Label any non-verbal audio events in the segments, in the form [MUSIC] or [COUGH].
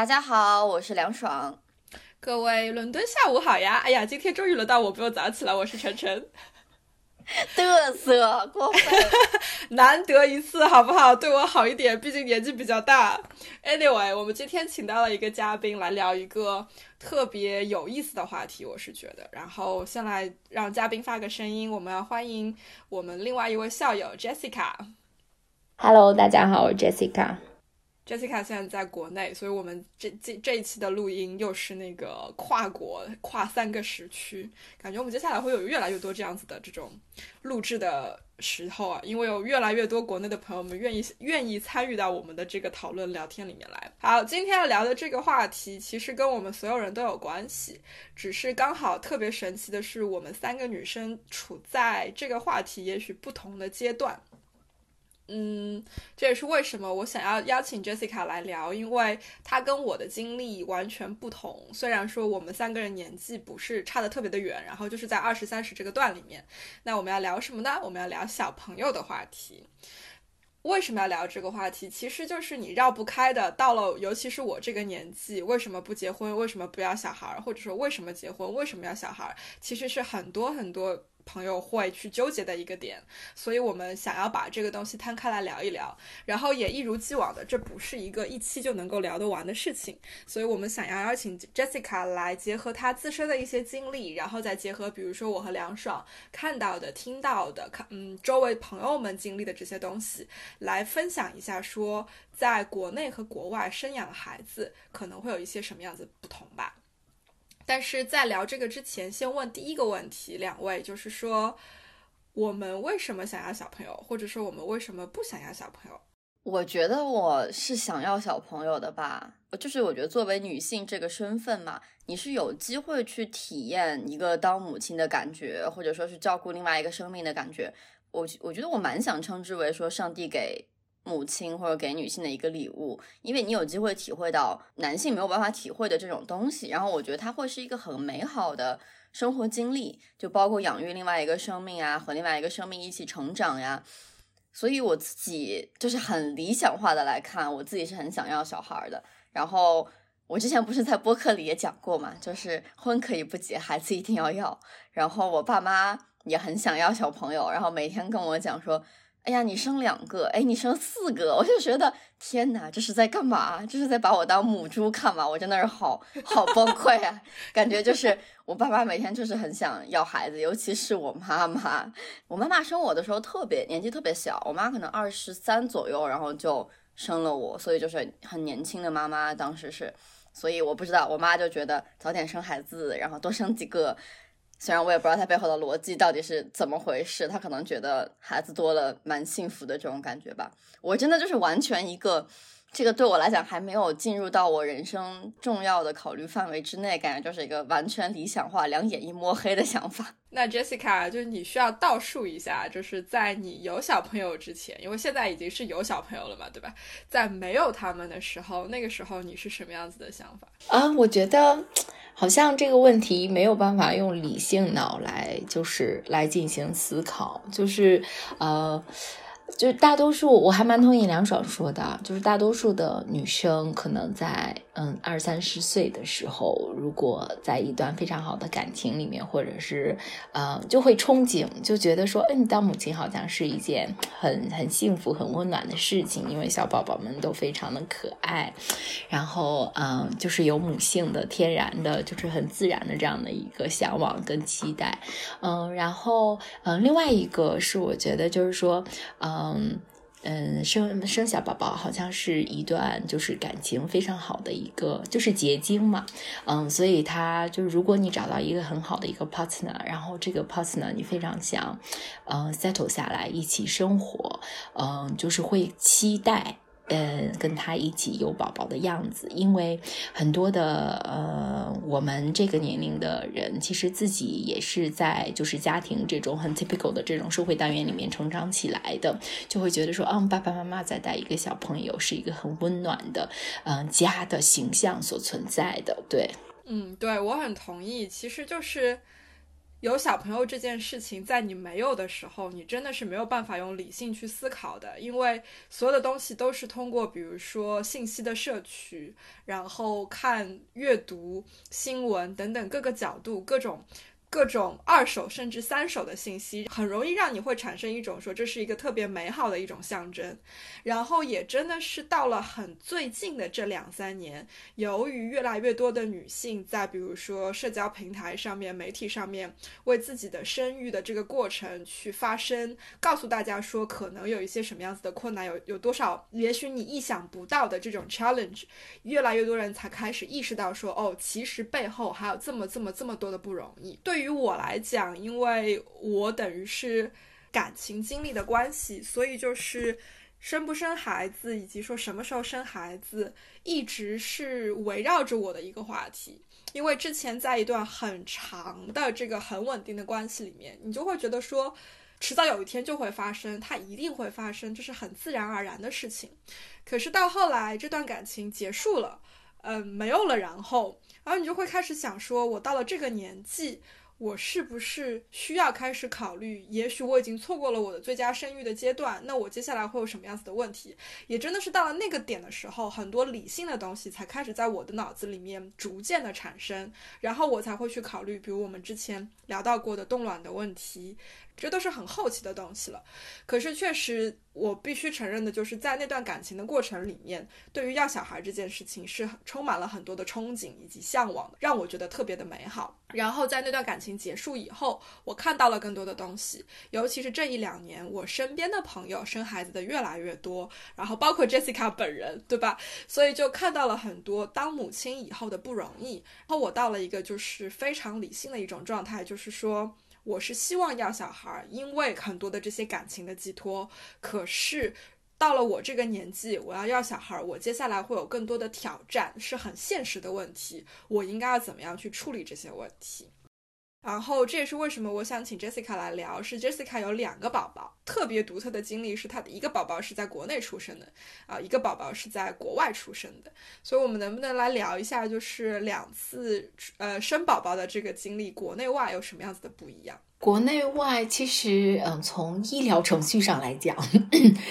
大家好，我是梁爽。各位伦敦下午好呀！哎呀，今天终于轮到我不用早起了，我是晨晨。[LAUGHS] 嘚瑟，过分，[LAUGHS] 难得一次，好不好？对我好一点，毕竟年纪比较大。Anyway，我们今天请到了一个嘉宾来聊一个特别有意思的话题，我是觉得。然后先来让嘉宾发个声音，我们要欢迎我们另外一位校友 Jessica。Hello，大家好，我是 Jessica。Jessica 现在在国内，所以我们这这这一期的录音又是那个跨国跨三个时区，感觉我们接下来会有越来越多这样子的这种录制的时候啊，因为有越来越多国内的朋友们愿意愿意参与到我们的这个讨论聊天里面来。好，今天要聊的这个话题其实跟我们所有人都有关系，只是刚好特别神奇的是，我们三个女生处在这个话题也许不同的阶段。嗯，这也是为什么我想要邀请 Jessica 来聊，因为她跟我的经历完全不同。虽然说我们三个人年纪不是差的特别的远，然后就是在二十三十这个段里面。那我们要聊什么呢？我们要聊小朋友的话题。为什么要聊这个话题？其实就是你绕不开的。到了，尤其是我这个年纪，为什么不结婚？为什么不要小孩？或者说为什么结婚？为什么要小孩？其实是很多很多。朋友会去纠结的一个点，所以我们想要把这个东西摊开来聊一聊，然后也一如既往的，这不是一个一期就能够聊得完的事情，所以我们想要邀请 Jessica 来结合她自身的一些经历，然后再结合比如说我和梁爽看到的、听到的、看嗯周围朋友们经历的这些东西，来分享一下，说在国内和国外生养孩子可能会有一些什么样子不同吧。但是在聊这个之前，先问第一个问题，两位就是说，我们为什么想要小朋友，或者说我们为什么不想要小朋友？我觉得我是想要小朋友的吧，就是我觉得作为女性这个身份嘛，你是有机会去体验一个当母亲的感觉，或者说是照顾另外一个生命的感觉。我我觉得我蛮想称之为说上帝给。母亲或者给女性的一个礼物，因为你有机会体会到男性没有办法体会的这种东西，然后我觉得它会是一个很美好的生活经历，就包括养育另外一个生命啊，和另外一个生命一起成长呀。所以我自己就是很理想化的来看，我自己是很想要小孩的。然后我之前不是在播客里也讲过嘛，就是婚可以不结，孩子一定要要。然后我爸妈也很想要小朋友，然后每天跟我讲说。哎呀，你生两个，哎，你生四个，我就觉得天哪，这是在干嘛？这是在把我当母猪看吗？我真的是好好崩溃啊！感觉就是我爸爸每天就是很想要孩子，尤其是我妈妈。我妈妈生我的时候特别年纪特别小，我妈可能二十三左右，然后就生了我，所以就是很年轻的妈妈。当时是，所以我不知道，我妈就觉得早点生孩子，然后多生几个。虽然我也不知道他背后的逻辑到底是怎么回事，他可能觉得孩子多了蛮幸福的这种感觉吧。我真的就是完全一个，这个对我来讲还没有进入到我人生重要的考虑范围之内，感觉就是一个完全理想化、两眼一摸黑的想法。[LAUGHS] 那 Jessica，就是你需要倒数一下，就是在你有小朋友之前，因为现在已经是有小朋友了嘛，对吧？在没有他们的时候，那个时候你是什么样子的想法啊？我觉得。好像这个问题没有办法用理性脑来，就是来进行思考，就是呃。就大多数，我还蛮同意梁爽说的，就是大多数的女生可能在嗯二三十岁的时候，如果在一段非常好的感情里面，或者是呃就会憧憬，就觉得说，嗯，当母亲好像是一件很很幸福、很温暖的事情，因为小宝宝们都非常的可爱，然后嗯，就是有母性的、天然的，就是很自然的这样的一个向往跟期待，嗯，然后嗯，另外一个是我觉得就是说，嗯。嗯，生生小宝宝好像是一段就是感情非常好的一个，就是结晶嘛，嗯，所以他就是如果你找到一个很好的一个 partner，然后这个 partner 你非常想，嗯，settle 下来一起生活，嗯，就是会期待。呃，跟他一起有宝宝的样子，因为很多的呃，我们这个年龄的人，其实自己也是在就是家庭这种很 typical 的这种社会单元里面成长起来的，就会觉得说，嗯，爸爸妈妈在带一个小朋友，是一个很温暖的，嗯，家的形象所存在的，对，嗯，对我很同意，其实就是。有小朋友这件事情，在你没有的时候，你真的是没有办法用理性去思考的，因为所有的东西都是通过，比如说信息的摄取，然后看、阅读新闻等等各个角度、各种。各种二手甚至三手的信息，很容易让你会产生一种说这是一个特别美好的一种象征。然后也真的是到了很最近的这两三年，由于越来越多的女性在比如说社交平台上面、媒体上面为自己的生育的这个过程去发声，告诉大家说可能有一些什么样子的困难，有有多少也许你意想不到的这种 challenge，越来越多人才开始意识到说哦，其实背后还有这么这么这么多的不容易。对。对于我来讲，因为我等于是感情经历的关系，所以就是生不生孩子，以及说什么时候生孩子，一直是围绕着我的一个话题。因为之前在一段很长的这个很稳定的关系里面，你就会觉得说，迟早有一天就会发生，它一定会发生，这是很自然而然的事情。可是到后来，这段感情结束了，嗯，没有了，然后，然后你就会开始想说，我到了这个年纪。我是不是需要开始考虑？也许我已经错过了我的最佳生育的阶段，那我接下来会有什么样子的问题？也真的是到了那个点的时候，很多理性的东西才开始在我的脑子里面逐渐的产生，然后我才会去考虑，比如我们之前聊到过的冻卵的问题。这都是很后期的东西了，可是确实，我必须承认的就是，在那段感情的过程里面，对于要小孩这件事情是充满了很多的憧憬以及向往的，让我觉得特别的美好。然后在那段感情结束以后，我看到了更多的东西，尤其是这一两年，我身边的朋友生孩子的越来越多，然后包括 Jessica 本人，对吧？所以就看到了很多当母亲以后的不容易。然后我到了一个就是非常理性的一种状态，就是说。我是希望要小孩，因为很多的这些感情的寄托。可是到了我这个年纪，我要要小孩，我接下来会有更多的挑战，是很现实的问题。我应该要怎么样去处理这些问题？然后这也是为什么我想请 Jessica 来聊，是 Jessica 有两个宝宝，特别独特的经历是她的一个宝宝是在国内出生的，啊，一个宝宝是在国外出生的，所以我们能不能来聊一下，就是两次呃生宝宝的这个经历，国内外有什么样子的不一样？国内外其实，嗯，从医疗程序上来讲，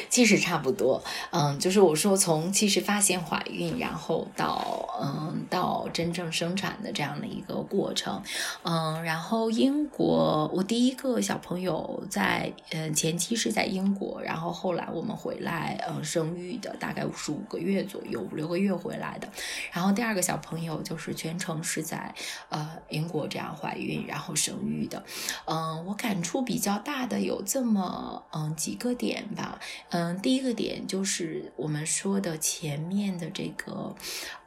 其实差不多。嗯，就是我说从其实发现怀孕，然后到嗯到真正生产的这样的一个过程。嗯，然后英国，我第一个小朋友在嗯前期是在英国，然后后来我们回来嗯生育的，大概十五个月左右，五六个月回来的。然后第二个小朋友就是全程是在呃英国这样怀孕，然后生育的。嗯。嗯，我感触比较大的有这么嗯几个点吧。嗯，第一个点就是我们说的前面的这个，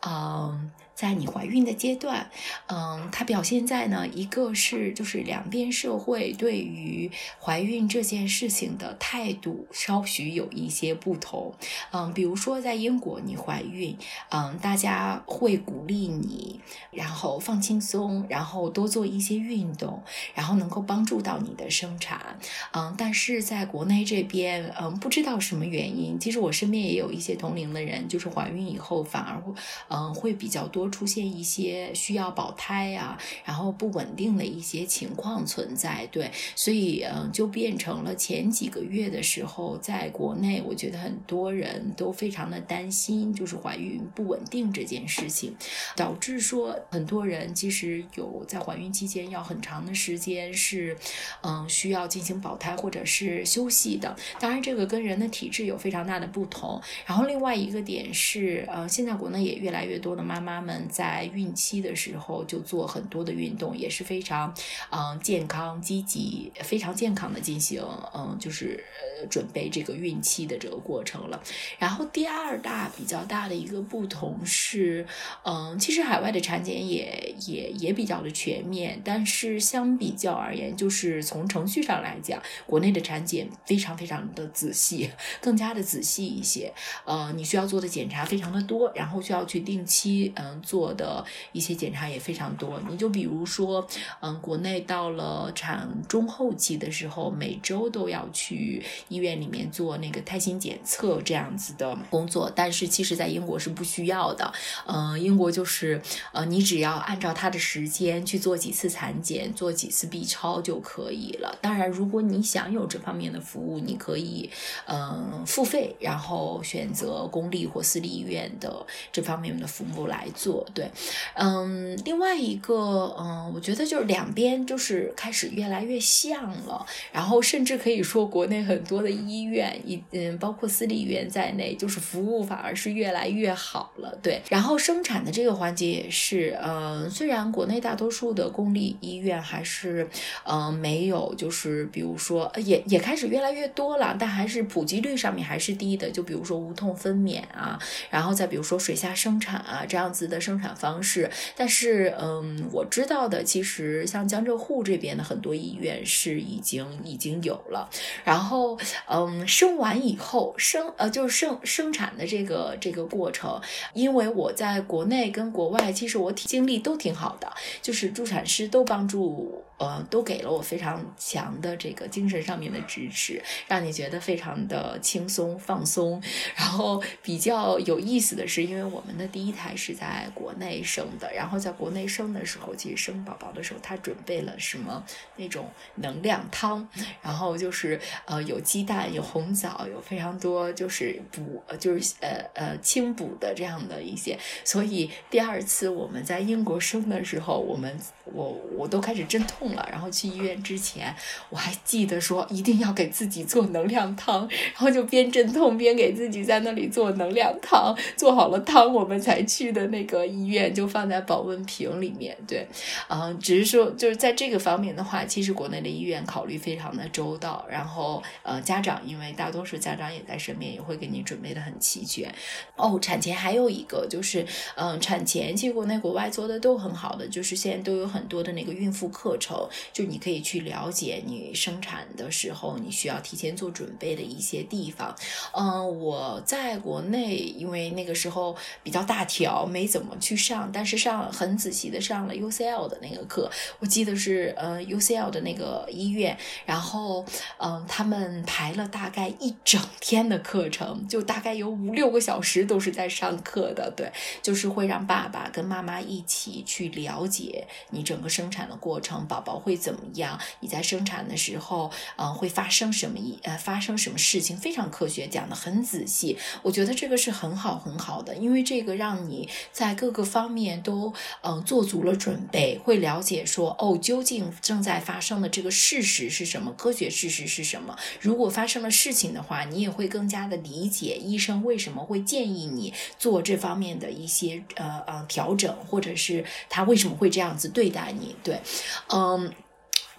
嗯。在你怀孕的阶段，嗯，它表现在呢，一个是就是两边社会对于怀孕这件事情的态度稍许有一些不同，嗯，比如说在英国你怀孕，嗯，大家会鼓励你，然后放轻松，然后多做一些运动，然后能够帮助到你的生产，嗯，但是在国内这边，嗯，不知道什么原因，其实我身边也有一些同龄的人，就是怀孕以后反而会，嗯，会比较多。出现一些需要保胎呀，然后不稳定的一些情况存在，对，所以嗯，就变成了前几个月的时候，在国内，我觉得很多人都非常的担心，就是怀孕不稳定这件事情，导致说很多人其实有在怀孕期间要很长的时间是嗯需要进行保胎或者是休息的。当然，这个跟人的体质有非常大的不同。然后另外一个点是，呃，现在国内也越来越多的妈妈们。在孕期的时候就做很多的运动，也是非常，嗯，健康积极，非常健康的进行，嗯，就是准备这个孕期的这个过程了。然后第二大比较大的一个不同是，嗯，其实海外的产检也也也比较的全面，但是相比较而言，就是从程序上来讲，国内的产检非常非常的仔细，更加的仔细一些。呃，你需要做的检查非常的多，然后需要去定期嗯做的一些检查也非常多。你就比如说，嗯，国内到了产中后期的时候，每周都要去医院里面做那个胎心检测这样子的工作，但是其实在英国是不需要的。嗯，英国就是呃，你只要按照它的时间去做几次产检，做几次 B 超就可以了。当然，如果你想有这方面的服务，你可以嗯付费，然后选择公立或私立医院的这方面的服务来做。对，嗯，另外一个嗯，我觉得就是两边就是开始越来越像了，然后甚至可以说国内很多的医院，一嗯，包括私立医院在内，就是服务反而是越来越好了。对，然后生产的这个环节也是，嗯，虽然国内大多数的公立医院还是嗯没有，就是比如说也也开始越来越多了，但还是普及率上面还是低的。就比如说无痛分娩啊，然后再比如说水下生产啊这样子的生产方式。但是嗯，我知道的，其实像江浙沪这边的很多医院是已经已经有了。然后嗯，生完以后生呃就是生生产的这个这个过程，因为我在国内跟国外，其实我经历都挺好的，就是助产师都帮助。呃，都给了我非常强的这个精神上面的支持，让你觉得非常的轻松放松。然后比较有意思的是，因为我们的第一胎是在国内生的，然后在国内生的时候，其实生宝宝的时候，他准备了什么那种能量汤，然后就是呃有鸡蛋、有红枣，有非常多就是补就是呃呃清补的这样的一些。所以第二次我们在英国生的时候，我们我我都开始阵痛。了，然后去医院之前，我还记得说一定要给自己做能量汤，然后就边阵痛边给自己在那里做能量汤。做好了汤，我们才去的那个医院，就放在保温瓶里面。对，嗯，只是说就是在这个方面的话，其实国内的医院考虑非常的周到。然后，呃，家长因为大多数家长也在身边，也会给你准备的很齐全。哦，产前还有一个就是，嗯，产前其实国内国外做的都很好的，就是现在都有很多的那个孕妇课程。就你可以去了解你生产的时候你需要提前做准备的一些地方。嗯，我在国内，因为那个时候比较大条，没怎么去上，但是上很仔细的上了 UCL 的那个课。我记得是呃 UCL 的那个医院，然后嗯，他们排了大概一整天的课程，就大概有五六个小时都是在上课的。对，就是会让爸爸跟妈妈一起去了解你整个生产的过程，宝宝。会怎么样？你在生产的时候，嗯，会发生什么一呃发生什么事情？非常科学，讲的很仔细。我觉得这个是很好很好的，因为这个让你在各个方面都嗯做足了准备，会了解说哦，究竟正在发生的这个事实是什么？科学事实是什么？如果发生了事情的话，你也会更加的理解医生为什么会建议你做这方面的一些呃呃调整，或者是他为什么会这样子对待你？对，嗯。um,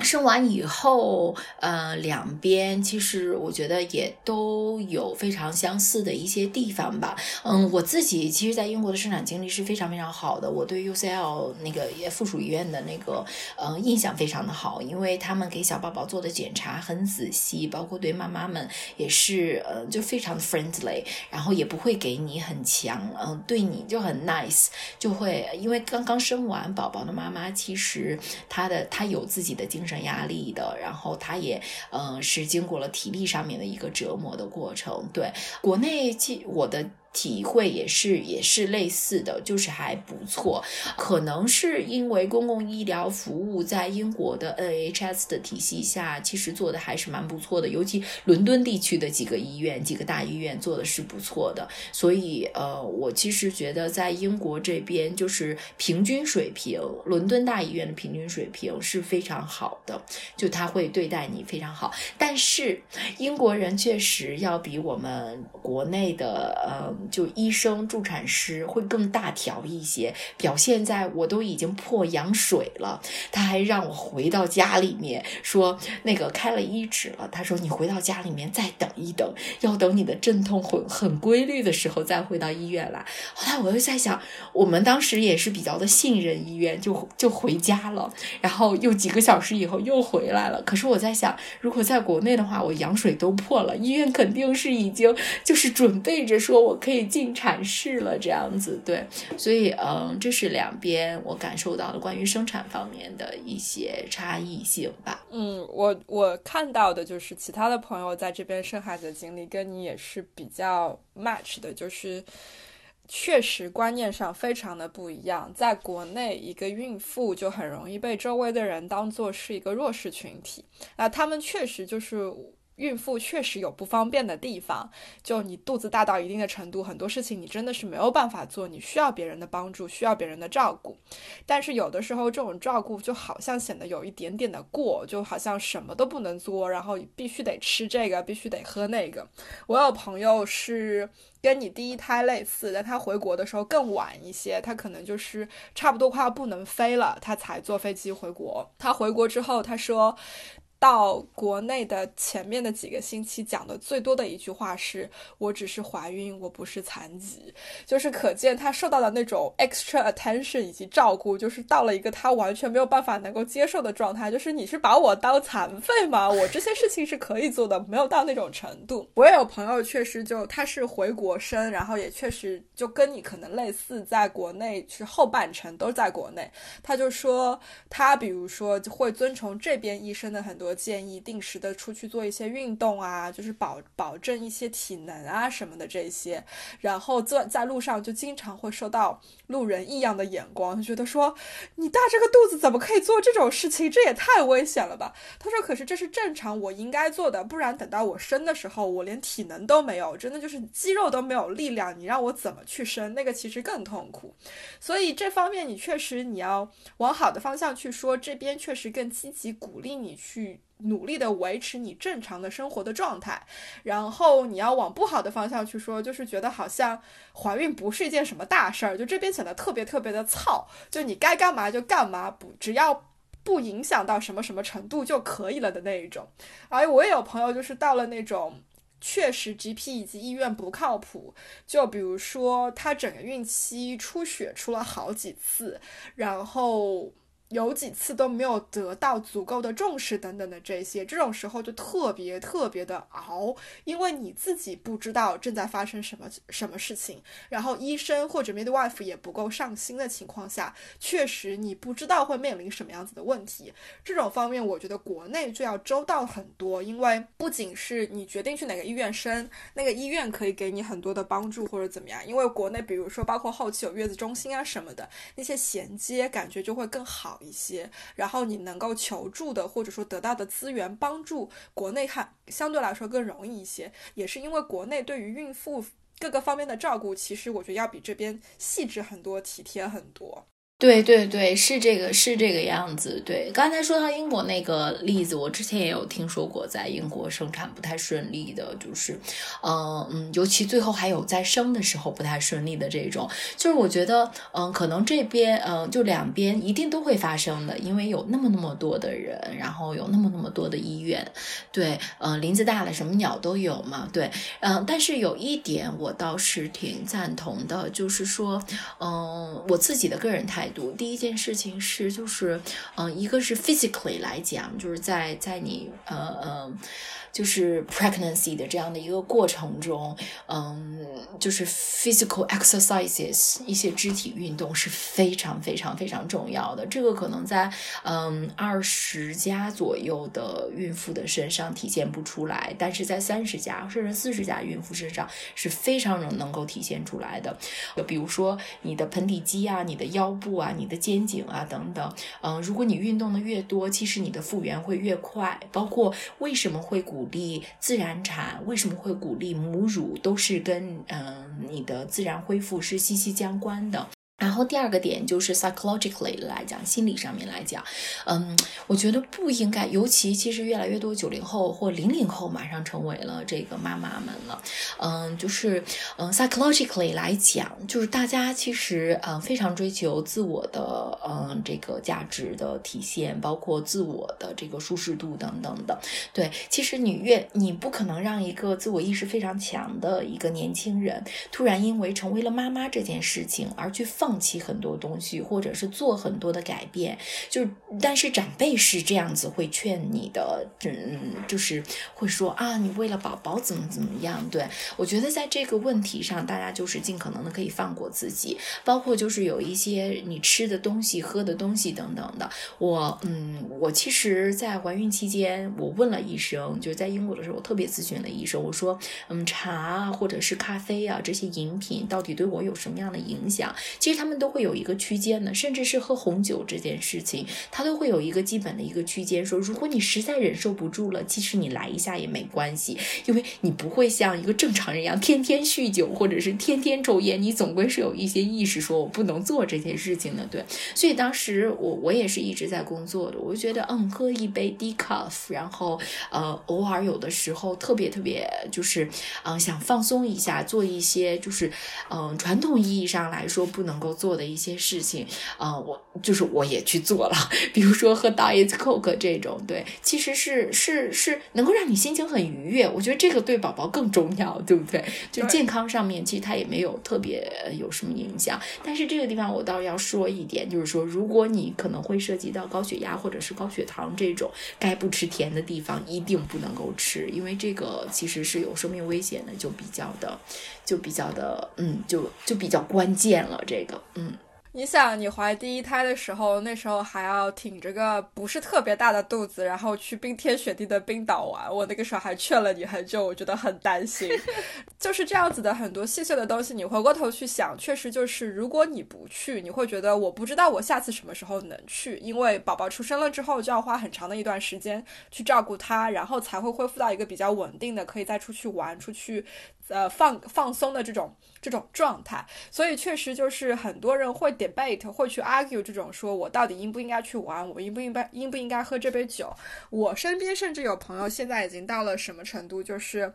生完以后，呃，两边其实我觉得也都有非常相似的一些地方吧。嗯，我自己其实，在英国的生产经历是非常非常好的。我对 UCL 那个也附属医院的那个，呃，印象非常的好，因为他们给小宝宝做的检查很仔细，包括对妈妈们也是，呃，就非常 friendly，然后也不会给你很强，嗯，对你就很 nice，就会因为刚刚生完宝宝的妈妈，其实她的她有自己的精神。压力的，然后他也，嗯，是经过了体力上面的一个折磨的过程。对，国内，我的。体会也是也是类似的，就是还不错。可能是因为公共医疗服务在英国的 NHS 的体系下，其实做的还是蛮不错的。尤其伦敦地区的几个医院、几个大医院做的是不错的。所以，呃，我其实觉得在英国这边，就是平均水平，伦敦大医院的平均水平是非常好的，就他会对待你非常好。但是英国人确实要比我们国内的，呃。就医生、助产师会更大条一些，表现在我都已经破羊水了，他还让我回到家里面说那个开了医指了，他说你回到家里面再等一等，要等你的阵痛很很规律的时候再回到医院来。后来我又在想，我们当时也是比较的信任医院，就就回家了，然后又几个小时以后又回来了。可是我在想，如果在国内的话，我羊水都破了，医院肯定是已经就是准备着说我可以以进产室了这样子。对，所以嗯，这是两边我感受到的关于生产方面的一些差异性吧。嗯，我我看到的就是其他的朋友在这边生孩子的经历跟你也是比较 match 的，就是确实观念上非常的不一样。在国内，一个孕妇就很容易被周围的人当做是一个弱势群体，那他们确实就是。孕妇确实有不方便的地方，就你肚子大到一定的程度，很多事情你真的是没有办法做，你需要别人的帮助，需要别人的照顾。但是有的时候这种照顾就好像显得有一点点的过，就好像什么都不能做，然后必须得吃这个，必须得喝那个。我有朋友是跟你第一胎类似，但他回国的时候更晚一些，他可能就是差不多快要不能飞了，他才坐飞机回国。他回国之后，他说。到国内的前面的几个星期，讲的最多的一句话是：“我只是怀孕，我不是残疾。”就是可见他受到的那种 extra attention 以及照顾，就是到了一个他完全没有办法能够接受的状态。就是你是把我当残废吗？我这些事情是可以做的，没有到那种程度。我也有朋友确实就他是回国生，然后也确实就跟你可能类似，在国内是后半程都在国内。他就说他比如说会遵从这边医生的很多。建议定时的出去做一些运动啊，就是保保证一些体能啊什么的这些。然后在在路上就经常会受到路人异样的眼光，觉得说你大这个肚子怎么可以做这种事情？这也太危险了吧？他说：“可是这是正常我应该做的，不然等到我生的时候，我连体能都没有，真的就是肌肉都没有力量，你让我怎么去生？那个其实更痛苦。所以这方面你确实你要往好的方向去说，这边确实更积极鼓励你去。”努力的维持你正常的生活的状态，然后你要往不好的方向去说，就是觉得好像怀孕不是一件什么大事儿，就这边显得特别特别的糙，就你该干嘛就干嘛，不只要不影响到什么什么程度就可以了的那一种。而我也有朋友就是到了那种确实 GP 以及医院不靠谱，就比如说她整个孕期出血出了好几次，然后。有几次都没有得到足够的重视，等等的这些，这种时候就特别特别的熬，因为你自己不知道正在发生什么什么事情，然后医生或者 midwife 也不够上心的情况下，确实你不知道会面临什么样子的问题。这种方面，我觉得国内就要周到很多，因为不仅是你决定去哪个医院生，那个医院可以给你很多的帮助或者怎么样，因为国内比如说包括后期有月子中心啊什么的，那些衔接感觉就会更好。一些，然后你能够求助的或者说得到的资源帮助，国内看相对来说更容易一些，也是因为国内对于孕妇各个方面的照顾，其实我觉得要比这边细致很多、体贴很多。对对对，是这个是这个样子。对，刚才说到英国那个例子，我之前也有听说过，在英国生产不太顺利的，就是，嗯嗯，尤其最后还有在生的时候不太顺利的这种，就是我觉得，嗯，可能这边，嗯，就两边一定都会发生的，因为有那么那么多的人，然后有那么那么多的医院，对，嗯，林子大了，什么鸟都有嘛，对，嗯，但是有一点我倒是挺赞同的，就是说，嗯，我自己的个人态。读。第一件事情是，就是，嗯，一个是 physically 来讲，就是在在你呃呃。就是 pregnancy 的这样的一个过程中，嗯，就是 physical exercises 一些肢体运动是非常非常非常重要的。这个可能在嗯二十家左右的孕妇的身上体现不出来，但是在三十家甚至四十家孕妇身上是非常能能够体现出来的。就比如说你的盆底肌啊、你的腰部啊、啊你的肩颈啊等等，嗯，如果你运动的越多，其实你的复原会越快。包括为什么会鼓励自然产，为什么会鼓励母乳，都是跟嗯你的自然恢复是息息相关的。然后第二个点就是 psychologically 来讲，心理上面来讲，嗯，我觉得不应该，尤其其实越来越多九零后或零零后马上成为了这个妈妈们了，嗯，就是嗯 psychologically 来讲，就是大家其实嗯非常追求自我的嗯这个价值的体现，包括自我的这个舒适度等等的。对，其实你越你不可能让一个自我意识非常强的一个年轻人，突然因为成为了妈妈这件事情而去放。放弃很多东西，或者是做很多的改变，就但是长辈是这样子会劝你的，嗯，就是会说啊，你为了宝宝怎么怎么样？对我觉得在这个问题上，大家就是尽可能的可以放过自己，包括就是有一些你吃的东西、喝的东西等等的。我嗯，我其实，在怀孕期间，我问了医生，就是在英国的时候，我特别咨询了医生，我说，嗯，茶或者是咖啡啊这些饮品到底对我有什么样的影响？其实他他们都会有一个区间的，甚至是喝红酒这件事情，他都会有一个基本的一个区间。说如果你实在忍受不住了，即使你来一下也没关系，因为你不会像一个正常人一样天天酗酒或者是天天抽烟，你总归是有一些意识，说我不能做这件事情的。对，所以当时我我也是一直在工作的，我就觉得嗯，喝一杯 decaf，然后呃，偶尔有的时候特别特别就是嗯想放松一下，做一些就是嗯传统意义上来说不能够。做的一些事情，啊，我就是我也去做了，[LAUGHS] 比如说喝 Diet Coke 这种，对，其实是是是能够让你心情很愉悦，我觉得这个对宝宝更重要，对不对？就健康上面，其实它也没有特别有什么影响。但是这个地方我倒要说一点，就是说，如果你可能会涉及到高血压或者是高血糖这种该不吃甜的地方，一定不能够吃，因为这个其实是有生命危险的，就比较的。就比较的，嗯，就就比较关键了，这个，嗯。你想，你怀第一胎的时候，那时候还要挺着个不是特别大的肚子，然后去冰天雪地的冰岛玩。我那个时候还劝了你很久，我觉得很担心。[LAUGHS] 就是这样子的，很多细碎的东西，你回过头去想，确实就是，如果你不去，你会觉得我不知道我下次什么时候能去，因为宝宝出生了之后就要花很长的一段时间去照顾他，然后才会恢复到一个比较稳定的，可以再出去玩、出去呃放放松的这种这种状态。所以确实就是很多人会。debate 会去 argue 这种说，我到底应不应该去玩，我应不应该应不应该喝这杯酒？我身边甚至有朋友现在已经到了什么程度，就是。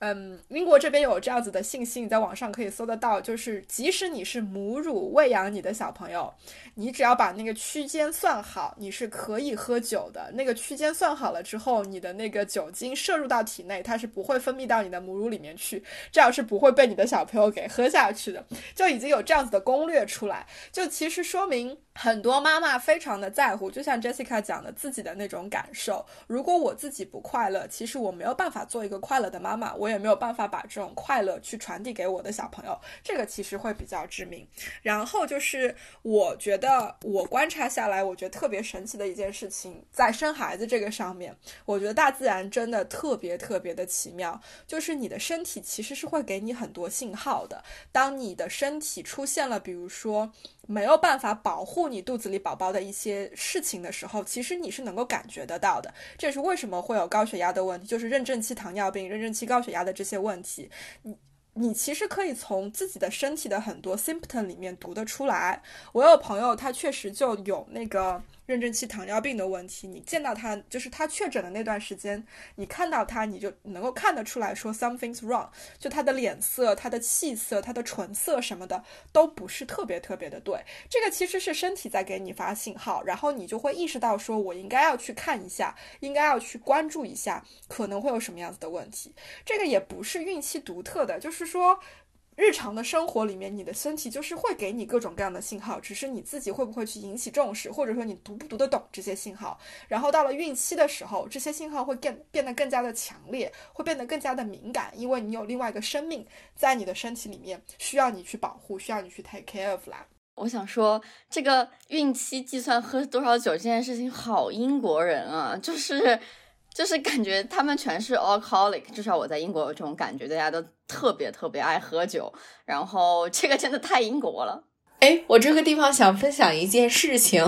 嗯，英国这边有这样子的信息，你在网上可以搜得到。就是即使你是母乳喂养你的小朋友，你只要把那个区间算好，你是可以喝酒的。那个区间算好了之后，你的那个酒精摄入到体内，它是不会分泌到你的母乳里面去，这样是不会被你的小朋友给喝下去的。就已经有这样子的攻略出来，就其实说明。很多妈妈非常的在乎，就像 Jessica 讲的自己的那种感受。如果我自己不快乐，其实我没有办法做一个快乐的妈妈，我也没有办法把这种快乐去传递给我的小朋友。这个其实会比较致命。然后就是我觉得我观察下来，我觉得特别神奇的一件事情，在生孩子这个上面，我觉得大自然真的特别特别的奇妙。就是你的身体其实是会给你很多信号的。当你的身体出现了，比如说。没有办法保护你肚子里宝宝的一些事情的时候，其实你是能够感觉得到的。这也是为什么会有高血压的问题，就是妊娠期糖尿病、妊娠期高血压的这些问题。你你其实可以从自己的身体的很多 symptom 里面读得出来。我有朋友，他确实就有那个。妊娠期糖尿病的问题，你见到他就是他确诊的那段时间，你看到他，你就能够看得出来说 something's wrong，就他的脸色、他的气色、他的唇色什么的都不是特别特别的对。这个其实是身体在给你发信号，然后你就会意识到说，我应该要去看一下，应该要去关注一下，可能会有什么样子的问题。这个也不是孕期独特的，就是说。日常的生活里面，你的身体就是会给你各种各样的信号，只是你自己会不会去引起重视，或者说你读不读得懂这些信号。然后到了孕期的时候，这些信号会更变得更加的强烈，会变得更加的敏感，因为你有另外一个生命在你的身体里面，需要你去保护，需要你去 take care of 啦。我想说，这个孕期计算喝多少酒这件事情，好英国人啊，就是。就是感觉他们全是 alcoholic，至少我在英国有这种感觉，大家都特别特别爱喝酒，然后 [LAUGHS] 这个真的太英国了。哎，我这个地方想分享一件事情，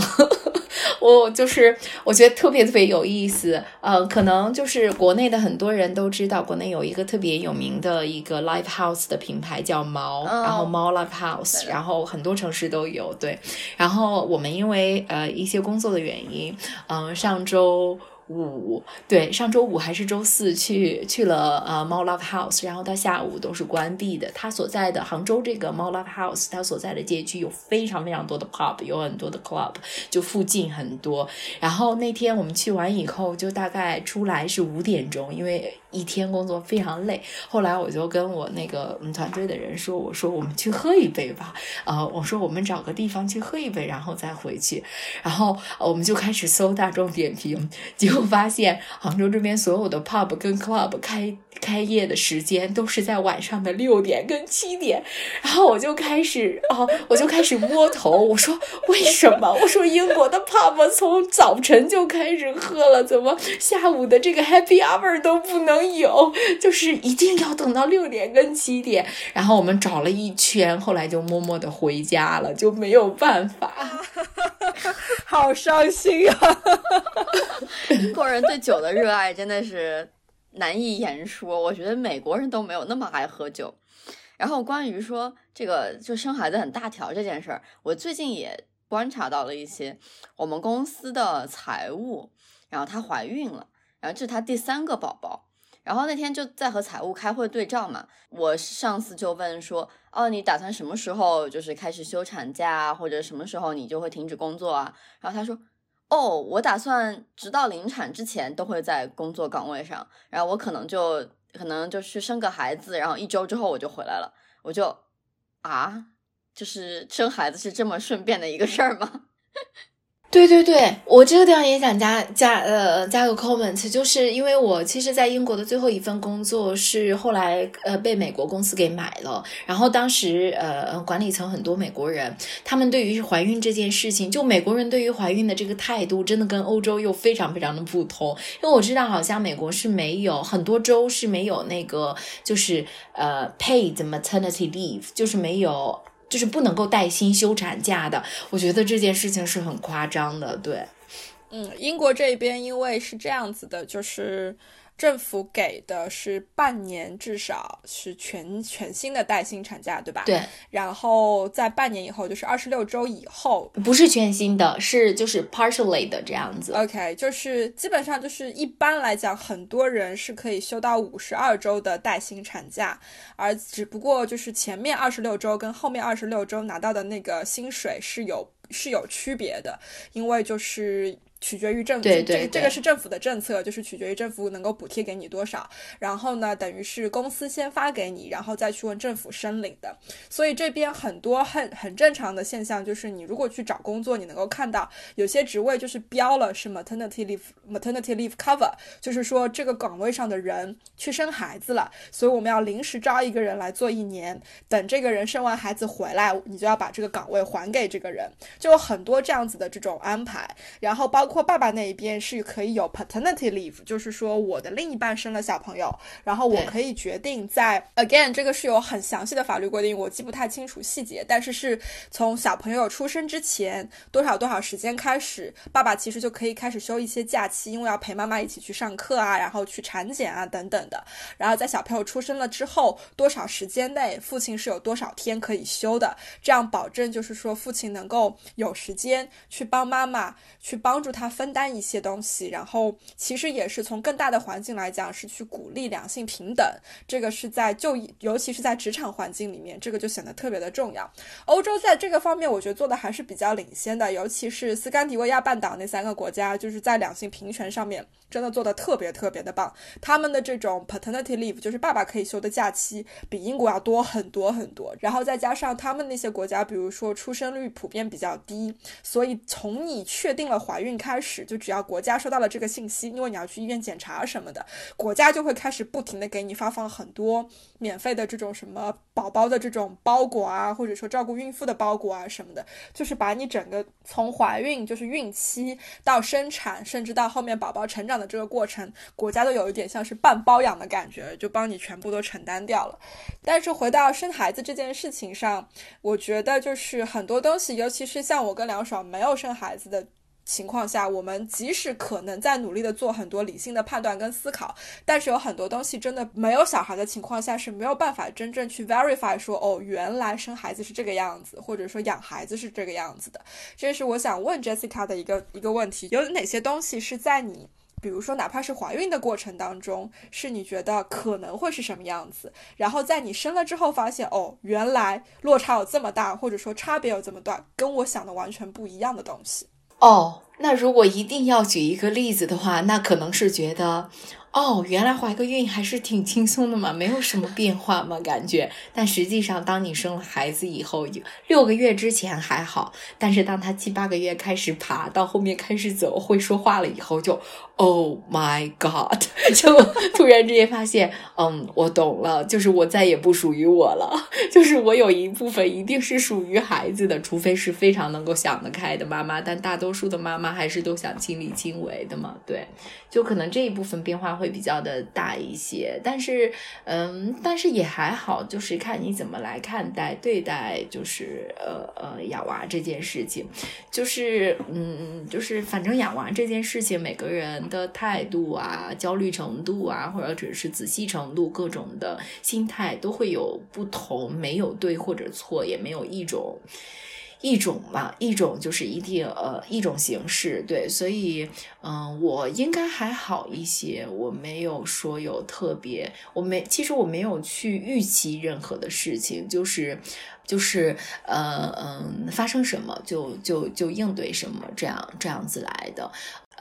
[LAUGHS] 我就是我觉得特别特别有意思。呃，可能就是国内的很多人都知道，国内有一个特别有名的一个 live house 的品牌叫猫，然后猫 live house，然后很多城市都有。对，然后我们因为呃一些工作的原因，嗯，上周。五对，上周五还是周四去去了呃猫 Love House，然后到下午都是关闭的。他所在的杭州这个猫 Love House，他所在的街区有非常非常多的 pub，有很多的 club，就附近很多。然后那天我们去完以后，就大概出来是五点钟，因为。一天工作非常累，后来我就跟我那个我们团队的人说：“我说我们去喝一杯吧，呃，我说我们找个地方去喝一杯，然后再回去。”然后我们就开始搜大众点评，结果发现杭州这边所有的 pub 跟 club 开开业的时间都是在晚上的六点跟七点。然后我就开始哦，我就开始摸头，我说为什么？我说英国的 pub 从早晨就开始喝了，怎么下午的这个 happy hour 都不能？有，就是一定要等到六点跟七点，然后我们找了一圈，后来就默默的回家了，就没有办法，[LAUGHS] 好伤心啊！[LAUGHS] [LAUGHS] 英国人对酒的热爱真的是难以言说，我觉得美国人都没有那么爱喝酒。然后关于说这个就生孩子很大条这件事儿，我最近也观察到了一些，我们公司的财务，然后她怀孕了，然后这是她第三个宝宝。然后那天就在和财务开会对账嘛，我上司就问说，哦，你打算什么时候就是开始休产假，或者什么时候你就会停止工作啊？然后他说，哦，我打算直到临产之前都会在工作岗位上，然后我可能就可能就去生个孩子，然后一周之后我就回来了。我就啊，就是生孩子是这么顺便的一个事儿吗？对对对，我这个地方也想加加呃加个 comment，就是因为我其实，在英国的最后一份工作是后来呃被美国公司给买了，然后当时呃管理层很多美国人，他们对于怀孕这件事情，就美国人对于怀孕的这个态度，真的跟欧洲又非常非常的不同，因为我知道好像美国是没有很多州是没有那个就是呃 paid maternity leave，就是没有。就是不能够带薪休产假的，我觉得这件事情是很夸张的。对，嗯，英国这边因为是这样子的，就是。政府给的是半年，至少是全全新的带薪产假，对吧？对。然后在半年以后，就是二十六周以后，不是全新的，是就是 partially 的这样子。OK，就是基本上就是一般来讲，很多人是可以休到五十二周的带薪产假，而只不过就是前面二十六周跟后面二十六周拿到的那个薪水是有是有区别的，因为就是。取决于政府，这这个是政府的政策，就是取决于政府能够补贴给你多少。然后呢，等于是公司先发给你，然后再去问政府申领的。所以这边很多很很正常的现象，就是你如果去找工作，你能够看到有些职位就是标了是 maternity leave maternity leave cover，就是说这个岗位上的人去生孩子了，所以我们要临时招一个人来做一年，等这个人生完孩子回来，你就要把这个岗位还给这个人，就有很多这样子的这种安排。然后包括。或爸爸那一边是可以有 paternity leave，就是说我的另一半生了小朋友，然后我可以决定在 again 这个是有很详细的法律规定，我记不太清楚细节，但是是从小朋友出生之前多少多少时间开始，爸爸其实就可以开始休一些假期，因为要陪妈妈一起去上课啊，然后去产检啊等等的。然后在小朋友出生了之后，多少时间内父亲是有多少天可以休的，这样保证就是说父亲能够有时间去帮妈妈去帮助他。他分担一些东西，然后其实也是从更大的环境来讲，是去鼓励两性平等。这个是在就尤其是在职场环境里面，这个就显得特别的重要。欧洲在这个方面，我觉得做的还是比较领先的，尤其是斯堪的纳维亚半岛那三个国家，就是在两性平权上面真的做的特别特别的棒。他们的这种 paternity leave，就是爸爸可以休的假期，比英国要多很多很多。然后再加上他们那些国家，比如说出生率普遍比较低，所以从你确定了怀孕开始就只要国家收到了这个信息，因为你要去医院检查什么的，国家就会开始不停的给你发放很多免费的这种什么宝宝的这种包裹啊，或者说照顾孕妇的包裹啊什么的，就是把你整个从怀孕就是孕期到生产，甚至到后面宝宝成长这个过程，国家都有一点像是半包养的感觉，就帮你全部都承担掉了。但是回到生孩子这件事情上，我觉得就是很多东西，尤其是像我跟梁爽没有生孩子的。情况下，我们即使可能在努力的做很多理性的判断跟思考，但是有很多东西真的没有小孩的情况下是没有办法真正去 verify 说，哦，原来生孩子是这个样子，或者说养孩子是这个样子的。这是我想问 Jessica 的一个一个问题：有哪些东西是在你，比如说哪怕是怀孕的过程当中，是你觉得可能会是什么样子，然后在你生了之后发现，哦，原来落差有这么大，或者说差别有这么大，跟我想的完全不一样的东西。哦，那如果一定要举一个例子的话，那可能是觉得，哦，原来怀个孕还是挺轻松的嘛，没有什么变化嘛，感觉。但实际上，当你生了孩子以后，六个月之前还好，但是当他七八个月开始爬，到后面开始走，会说话了以后，就。Oh my god！[LAUGHS] 就突然之间发现，嗯，我懂了，就是我再也不属于我了，就是我有一部分一定是属于孩子的，除非是非常能够想得开的妈妈，但大多数的妈妈还是都想亲力亲为的嘛，对，就可能这一部分变化会比较的大一些，但是，嗯，但是也还好，就是看你怎么来看待对待，就是呃呃养娃这件事情，就是嗯，就是反正养娃这件事情，每个人。的态度啊，焦虑程度啊，或者只是仔细程度，各种的心态都会有不同，没有对或者错，也没有一种一种嘛，一种就是一定呃一种形式，对，所以嗯，我应该还好一些，我没有说有特别，我没其实我没有去预期任何的事情，就是就是呃嗯发生什么就就就应对什么，这样这样子来的。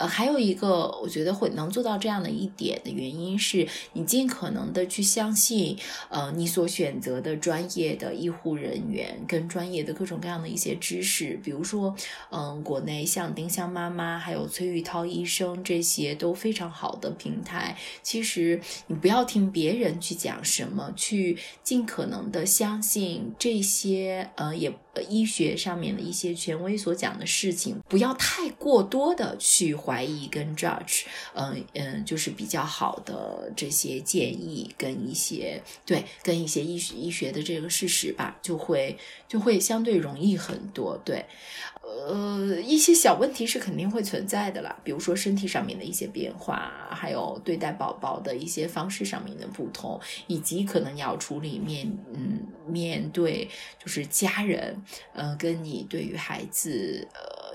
呃，还有一个，我觉得会能做到这样的一点的原因是，你尽可能的去相信，呃，你所选择的专业的医护人员跟专业的各种各样的一些知识，比如说，嗯，国内像丁香妈妈，还有崔玉涛医生这些都非常好的平台。其实你不要听别人去讲什么，去尽可能的相信这些，呃，也。医学上面的一些权威所讲的事情，不要太过多的去怀疑跟 judge，嗯嗯，就是比较好的这些建议跟一些对跟一些医学医学的这个事实吧，就会就会相对容易很多，对。呃，一些小问题是肯定会存在的啦，比如说身体上面的一些变化，还有对待宝宝的一些方式上面的不同，以及可能要处理面嗯面对就是家人，嗯，跟你对于孩子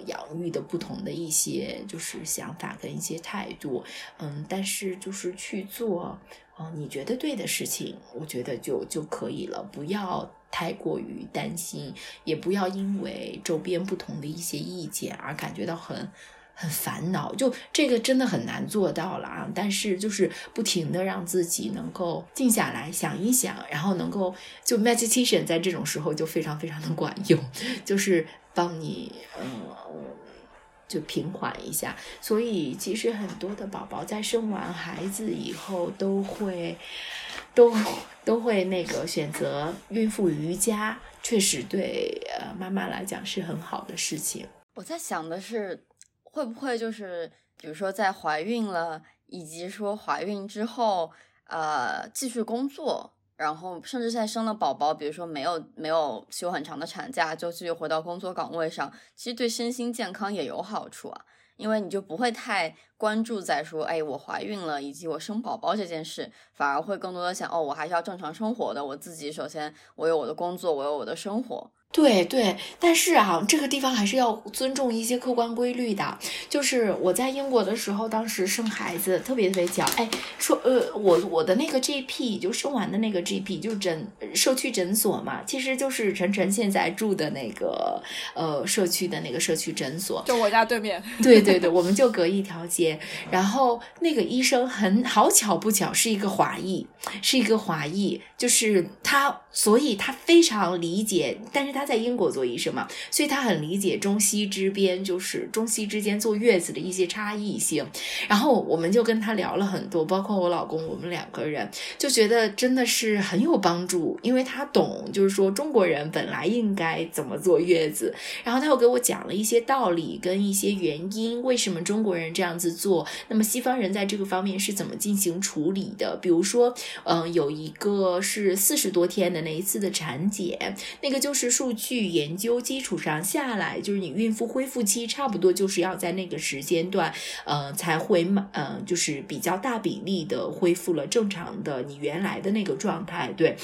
养育的不同的一些就是想法跟一些态度，嗯，但是就是去做嗯你觉得对的事情，我觉得就就可以了，不要。太过于担心，也不要因为周边不同的一些意见而感觉到很很烦恼。就这个真的很难做到了啊！但是就是不停的让自己能够静下来想一想，然后能够就 meditation 在这种时候就非常非常的管用，[LAUGHS] 就是帮你嗯就平缓一下。所以其实很多的宝宝在生完孩子以后都会都。都会那个选择孕妇瑜伽，确实对呃妈妈来讲是很好的事情。我在想的是，会不会就是比如说在怀孕了，以及说怀孕之后，呃继续工作，然后甚至在生了宝宝，比如说没有没有休很长的产假，就继续回到工作岗位上，其实对身心健康也有好处啊。因为你就不会太关注在说，哎，我怀孕了以及我生宝宝这件事，反而会更多的想，哦，我还是要正常生活的。我自己首先，我有我的工作，我有我的生活。对对，但是啊，这个地方还是要尊重一些客观规律的。就是我在英国的时候，当时生孩子特别特别巧，哎，说呃，我我的那个 GP 就生完的那个 GP 就诊社区诊所嘛，其实就是晨晨现在住的那个呃社区的那个社区诊所，就我家对面。对对对，我们就隔一条街。然后那个医生很好巧不巧是一个华裔，是一个华裔，就是他，所以他非常理解，但是他。在英国做医生嘛，所以他很理解中西之边，就是中西之间坐月子的一些差异性。然后我们就跟他聊了很多，包括我老公，我们两个人就觉得真的是很有帮助，因为他懂，就是说中国人本来应该怎么坐月子。然后他又给我讲了一些道理跟一些原因，为什么中国人这样子做。那么西方人在这个方面是怎么进行处理的？比如说，嗯，有一个是四十多天的那一次的产检，那个就是说数据研究基础上下来，就是你孕妇恢复期差不多就是要在那个时间段，呃，才会满，嗯，就是比较大比例的恢复了正常的你原来的那个状态，对。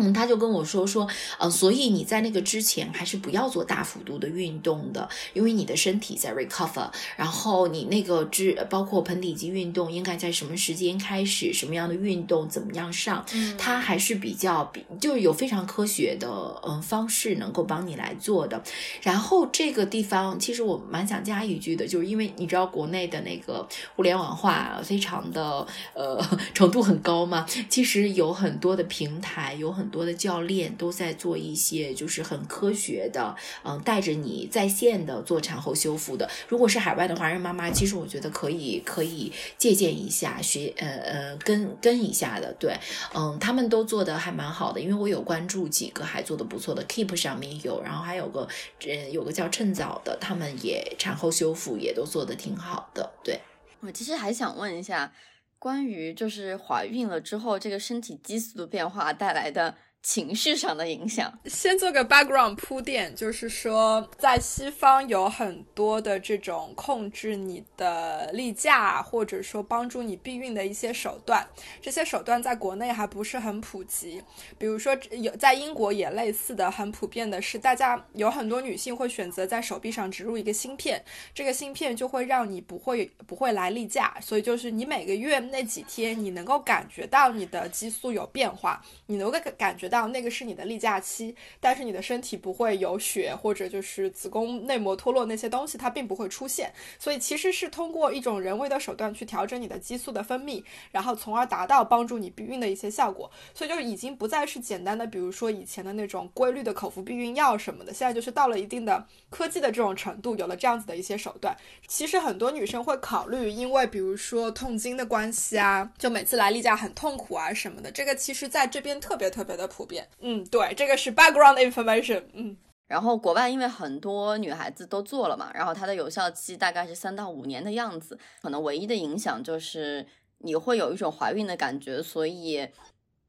嗯，他就跟我说说，呃，所以你在那个之前还是不要做大幅度的运动的，因为你的身体在 recover，然后你那个之包括盆底肌运动应该在什么时间开始，什么样的运动怎么样上，它还是比较比就是有非常科学的嗯方式能够帮你来做的。然后这个地方其实我蛮想加一句的，就是因为你知道国内的那个互联网化非常的呃 [LAUGHS] 程度很高嘛，其实有很多的平台有很。多的教练都在做一些就是很科学的，嗯，带着你在线的做产后修复的。如果是海外的华人妈妈，其实我觉得可以可以借鉴一下，学呃呃跟跟一下的。对，嗯，他们都做的还蛮好的，因为我有关注几个还做的不错的，Keep 上面有，然后还有个呃有个叫趁早的，他们也产后修复也都做的挺好的。对我其实还想问一下。关于就是怀孕了之后，这个身体激素的变化带来的。情绪上的影响，先做个 background 铺垫，就是说，在西方有很多的这种控制你的例假，或者说帮助你避孕的一些手段，这些手段在国内还不是很普及。比如说，有在英国也类似的，很普遍的是，大家有很多女性会选择在手臂上植入一个芯片，这个芯片就会让你不会不会来例假，所以就是你每个月那几天，你能够感觉到你的激素有变化，你能够感觉。到那个是你的例假期，但是你的身体不会有血或者就是子宫内膜脱落那些东西，它并不会出现。所以其实是通过一种人为的手段去调整你的激素的分泌，然后从而达到帮助你避孕的一些效果。所以就已经不再是简单的，比如说以前的那种规律的口服避孕药什么的，现在就是到了一定的科技的这种程度，有了这样子的一些手段。其实很多女生会考虑，因为比如说痛经的关系啊，就每次来例假很痛苦啊什么的，这个其实在这边特别特别的。遍，嗯，对，这个是 background information，嗯，然后国外因为很多女孩子都做了嘛，然后它的有效期大概是三到五年的样子，可能唯一的影响就是你会有一种怀孕的感觉，所以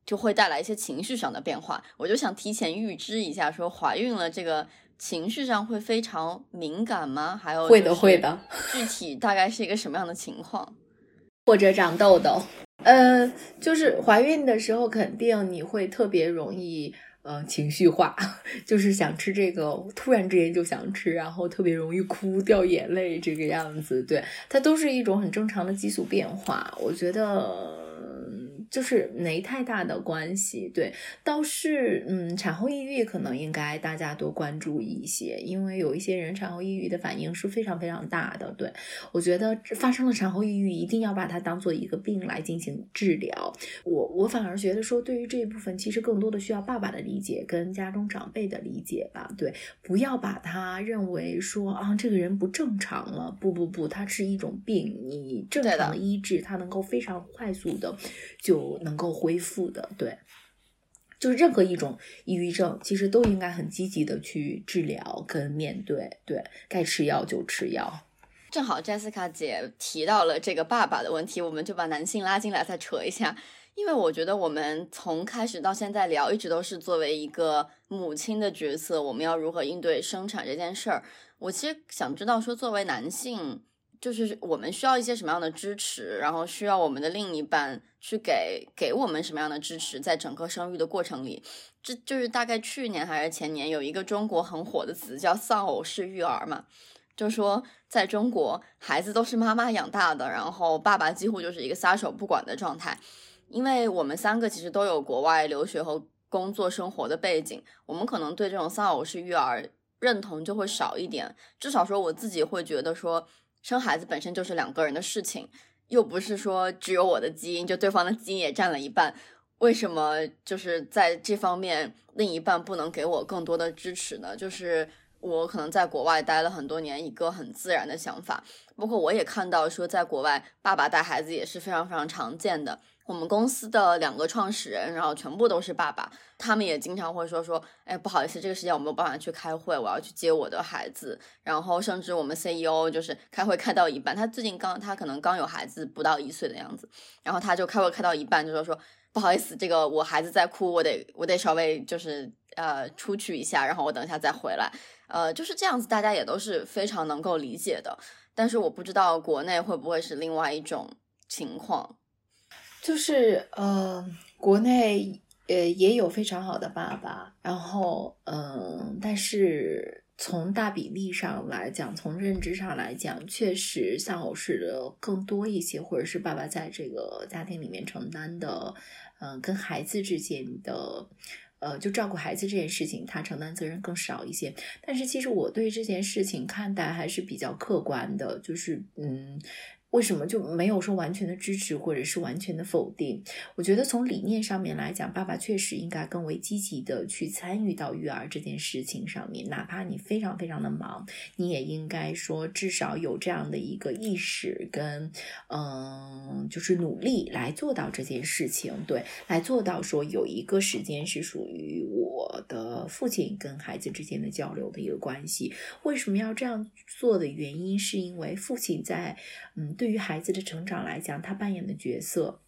就会带来一些情绪上的变化。我就想提前预知一下，说怀孕了这个情绪上会非常敏感吗？还有会的会的，具体大概是一个什么样的情况？或者长痘痘？呃，就是怀孕的时候，肯定你会特别容易呃情绪化，[LAUGHS] 就是想吃这个，突然之间就想吃，然后特别容易哭掉眼泪这个样子，对，它都是一种很正常的激素变化，我觉得。就是没太大的关系，对，倒是嗯，产后抑郁可能应该大家多关注一些，因为有一些人产后抑郁的反应是非常非常大的。对我觉得发生了产后抑郁，一定要把它当做一个病来进行治疗。我我反而觉得说，对于这一部分，其实更多的需要爸爸的理解跟家中长辈的理解吧。对，不要把他认为说啊，这个人不正常了，不不不，它是一种病，你正常的医治，它能够非常快速的就。能够恢复的，对，就是任何一种抑郁症，其实都应该很积极的去治疗跟面对，对该吃药就吃药。正好 Jessica 姐提到了这个爸爸的问题，我们就把男性拉进来再扯一下，因为我觉得我们从开始到现在聊，一直都是作为一个母亲的角色，我们要如何应对生产这件事儿。我其实想知道说，作为男性。就是我们需要一些什么样的支持，然后需要我们的另一半去给给我们什么样的支持，在整个生育的过程里，这就是大概去年还是前年有一个中国很火的词叫丧偶式育儿嘛，就说在中国孩子都是妈妈养大的，然后爸爸几乎就是一个撒手不管的状态。因为我们三个其实都有国外留学和工作生活的背景，我们可能对这种丧偶式育儿认同就会少一点，至少说我自己会觉得说。生孩子本身就是两个人的事情，又不是说只有我的基因，就对方的基因也占了一半。为什么就是在这方面另一半不能给我更多的支持呢？就是我可能在国外待了很多年，一个很自然的想法。包括我也看到说，在国外爸爸带孩子也是非常非常常见的，我们公司的两个创始人，然后全部都是爸爸，他们也经常会说说，哎，不好意思，这个时间我没有办法去开会，我要去接我的孩子。然后甚至我们 CEO 就是开会开到一半，他最近刚他可能刚有孩子不到一岁的样子，然后他就开会开到一半就说说，不好意思，这个我孩子在哭，我得我得稍微就是呃出去一下，然后我等一下再回来，呃就是这样子，大家也都是非常能够理解的。但是我不知道国内会不会是另外一种情况。就是呃，国内呃也有非常好的爸爸，然后嗯，但是从大比例上来讲，从认知上来讲，确实丧偶式的更多一些，或者是爸爸在这个家庭里面承担的，嗯，跟孩子之间的，呃，就照顾孩子这件事情，他承担责任更少一些。但是其实我对这件事情看待还是比较客观的，就是嗯。为什么就没有说完全的支持或者是完全的否定？我觉得从理念上面来讲，爸爸确实应该更为积极的去参与到育儿这件事情上面。哪怕你非常非常的忙，你也应该说至少有这样的一个意识跟嗯，就是努力来做到这件事情。对，来做到说有一个时间是属于我的父亲跟孩子之间的交流的一个关系。为什么要这样做的原因，是因为父亲在嗯。对于孩子的成长来讲，他扮演的角色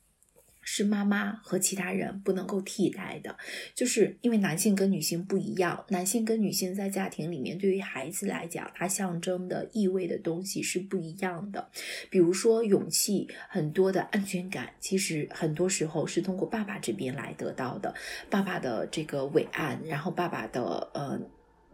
是妈妈和其他人不能够替代的。就是因为男性跟女性不一样，男性跟女性在家庭里面，对于孩子来讲，它象征的意味的东西是不一样的。比如说勇气，很多的安全感，其实很多时候是通过爸爸这边来得到的。爸爸的这个伟岸，然后爸爸的呃。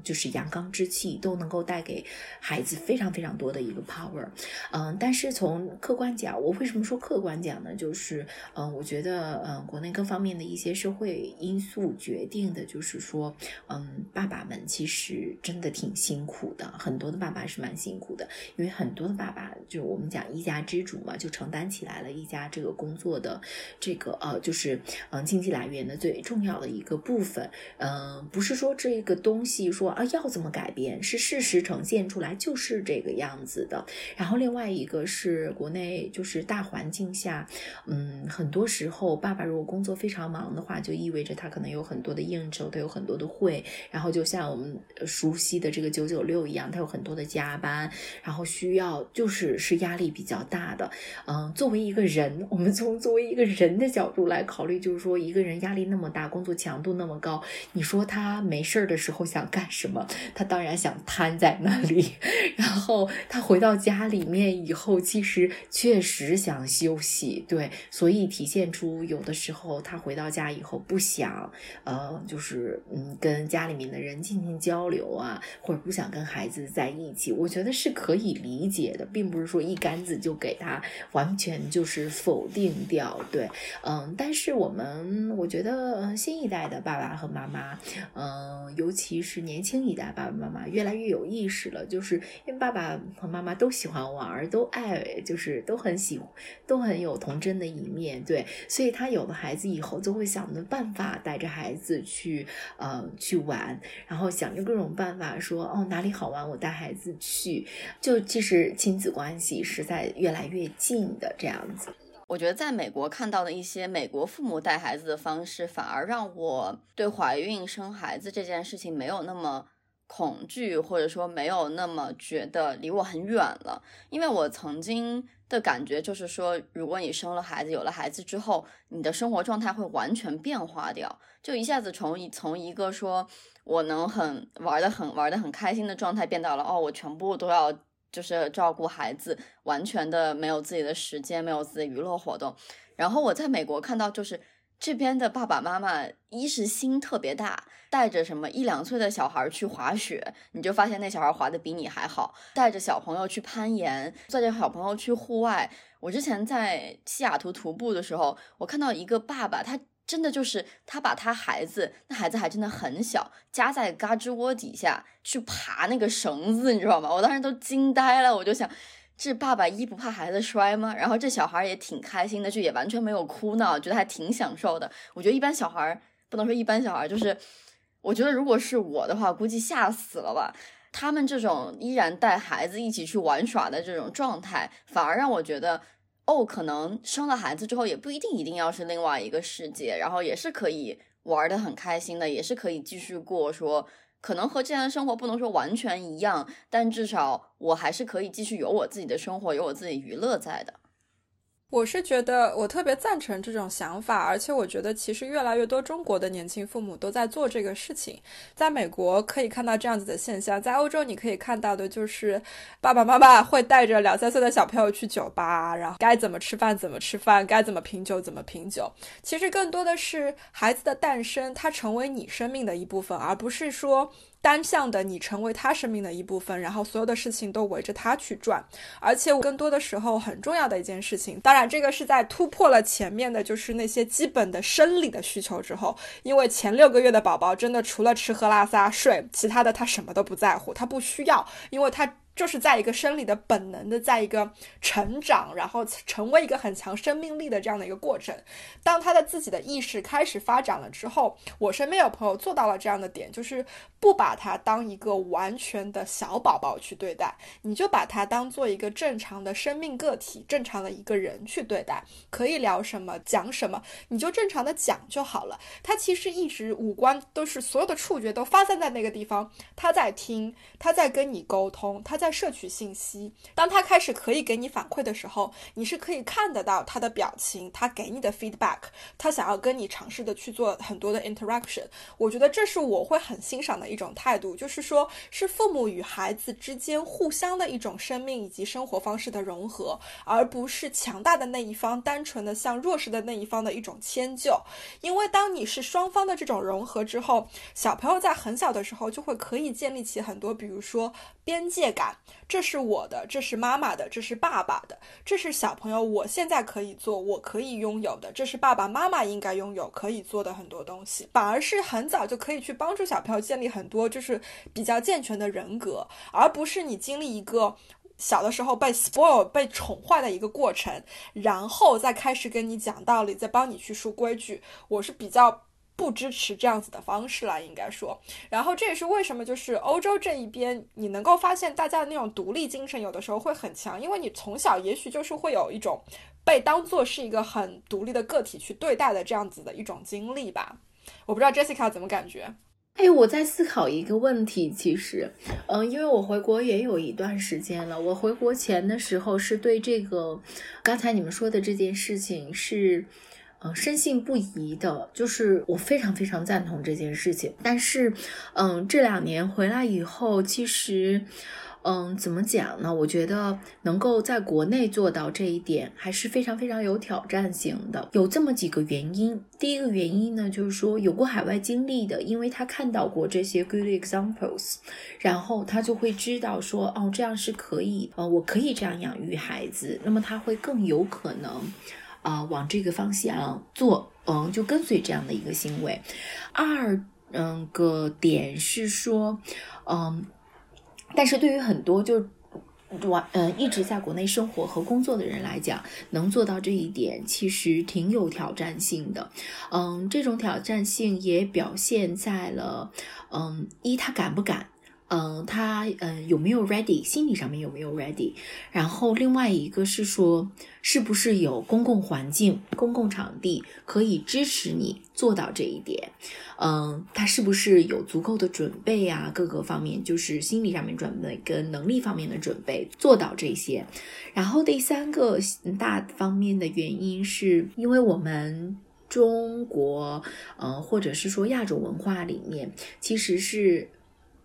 就是阳刚之气都能够带给孩子非常非常多的一个 power，嗯，但是从客观讲，我为什么说客观讲呢？就是，嗯，我觉得，嗯，国内各方面的一些社会因素决定的，就是说，嗯，爸爸们其实真的挺辛苦的，很多的爸爸是蛮辛苦的，因为很多的爸爸就我们讲一家之主嘛，就承担起来了一家这个工作的这个呃，就是嗯经济来源的最重要的一个部分，嗯，不是说这个东西说。啊，要怎么改变？是事实呈现出来就是这个样子的。然后另外一个是国内就是大环境下，嗯，很多时候爸爸如果工作非常忙的话，就意味着他可能有很多的应酬，他有很多的会，然后就像我们熟悉的这个九九六一样，他有很多的加班，然后需要就是是压力比较大的。嗯，作为一个人，我们从作为一个人的角度来考虑，就是说一个人压力那么大，工作强度那么高，你说他没事儿的时候想干什么？他当然想瘫在那里，[LAUGHS] 然后他回到家里面以后，其实确实想休息，对，所以体现出有的时候他回到家以后不想，呃，就是嗯，跟家里面的人进行交流啊，或者不想跟孩子在一起，我觉得是可以理解的，并不是说一竿子就给他完全就是否定掉，对，嗯，但是我们我觉得新一代的爸爸和妈妈，嗯，尤其是年轻一代。爸爸妈妈越来越有意识了，就是因为爸爸和妈妈都喜欢玩，都爱，就是都很喜，都很有童真的一面，对，所以他有了孩子以后，就会想着办法带着孩子去，呃，去玩，然后想着各种办法说，哦，哪里好玩，我带孩子去，就其实亲子关系是在越来越近的这样子。我觉得在美国看到的一些美国父母带孩子的方式，反而让我对怀孕生孩子这件事情没有那么。恐惧，或者说没有那么觉得离我很远了，因为我曾经的感觉就是说，如果你生了孩子，有了孩子之后，你的生活状态会完全变化掉，就一下子从一从一个说我能很玩的很玩的很开心的状态，变到了哦，我全部都要就是照顾孩子，完全的没有自己的时间，没有自己娱乐活动。然后我在美国看到就是。这边的爸爸妈妈，一是心特别大，带着什么一两岁的小孩去滑雪，你就发现那小孩滑的比你还好；带着小朋友去攀岩，带着小朋友去户外。我之前在西雅图徒步的时候，我看到一个爸爸，他真的就是他把他孩子，那孩子还真的很小，夹在嘎吱窝底下去爬那个绳子，你知道吗？我当时都惊呆了，我就想。这爸爸一不怕孩子摔吗？然后这小孩也挺开心的，就也完全没有哭闹，觉得还挺享受的。我觉得一般小孩不能说一般小孩，就是我觉得如果是我的话，估计吓死了吧。他们这种依然带孩子一起去玩耍的这种状态，反而让我觉得哦，可能生了孩子之后也不一定一定要是另外一个世界，然后也是可以玩的很开心的，也是可以继续过。说可能和之前的生活不能说完全一样，但至少我还是可以继续有我自己的生活，有我自己娱乐在的。我是觉得我特别赞成这种想法，而且我觉得其实越来越多中国的年轻父母都在做这个事情。在美国可以看到这样子的现象，在欧洲你可以看到的就是爸爸妈妈会带着两三岁的小朋友去酒吧，然后该怎么吃饭怎么吃饭，该怎么品酒怎么品酒。其实更多的是孩子的诞生，他成为你生命的一部分，而不是说。单向的，你成为他生命的一部分，然后所有的事情都围着他去转，而且我更多的时候很重要的一件事情，当然这个是在突破了前面的就是那些基本的生理的需求之后，因为前六个月的宝宝真的除了吃喝拉撒睡，其他的他什么都不在乎，他不需要，因为他。就是在一个生理的本能的，在一个成长，然后成为一个很强生命力的这样的一个过程。当他的自己的意识开始发展了之后，我身边有朋友做到了这样的点，就是不把他当一个完全的小宝宝去对待，你就把他当做一个正常的生命个体，正常的一个人去对待。可以聊什么，讲什么，你就正常的讲就好了。他其实一直五官都是所有的触觉都发散在那个地方，他在听，他在跟你沟通，他在。摄取信息，当他开始可以给你反馈的时候，你是可以看得到他的表情，他给你的 feedback，他想要跟你尝试的去做很多的 interaction。我觉得这是我会很欣赏的一种态度，就是说是父母与孩子之间互相的一种生命以及生活方式的融合，而不是强大的那一方单纯的向弱势的那一方的一种迁就。因为当你是双方的这种融合之后，小朋友在很小的时候就会可以建立起很多，比如说边界感。这是我的，这是妈妈的，这是爸爸的，这是小朋友我现在可以做，我可以拥有的，这是爸爸妈妈应该拥有可以做的很多东西，反而是很早就可以去帮助小朋友建立很多就是比较健全的人格，而不是你经历一个小的时候被 spoil 被宠坏的一个过程，然后再开始跟你讲道理，再帮你去树规矩，我是比较。不支持这样子的方式了，应该说，然后这也是为什么，就是欧洲这一边，你能够发现大家的那种独立精神，有的时候会很强，因为你从小也许就是会有一种被当做是一个很独立的个体去对待的这样子的一种经历吧。我不知道 Jessica 怎么感觉？哎，我在思考一个问题，其实，嗯，因为我回国也有一段时间了，我回国前的时候是对这个刚才你们说的这件事情是。呃，深信不疑的，就是我非常非常赞同这件事情。但是，嗯，这两年回来以后，其实，嗯，怎么讲呢？我觉得能够在国内做到这一点，还是非常非常有挑战性的。有这么几个原因。第一个原因呢，就是说有过海外经历的，因为他看到过这些 good examples，然后他就会知道说，哦，这样是可以，呃，我可以这样养育孩子，那么他会更有可能。啊，往这个方向做，嗯，就跟随这样的一个行为。二，嗯，个点是说，嗯，但是对于很多就完，嗯，一直在国内生活和工作的人来讲，能做到这一点，其实挺有挑战性的。嗯，这种挑战性也表现在了，嗯，一他敢不敢。嗯，他嗯有没有 ready？心理上面有没有 ready？然后另外一个是说，是不是有公共环境、公共场地可以支持你做到这一点？嗯，他是不是有足够的准备啊？各个方面就是心理上面准备跟能力方面的准备做到这些。然后第三个大方面的原因是因为我们中国，嗯，或者是说亚洲文化里面，其实是。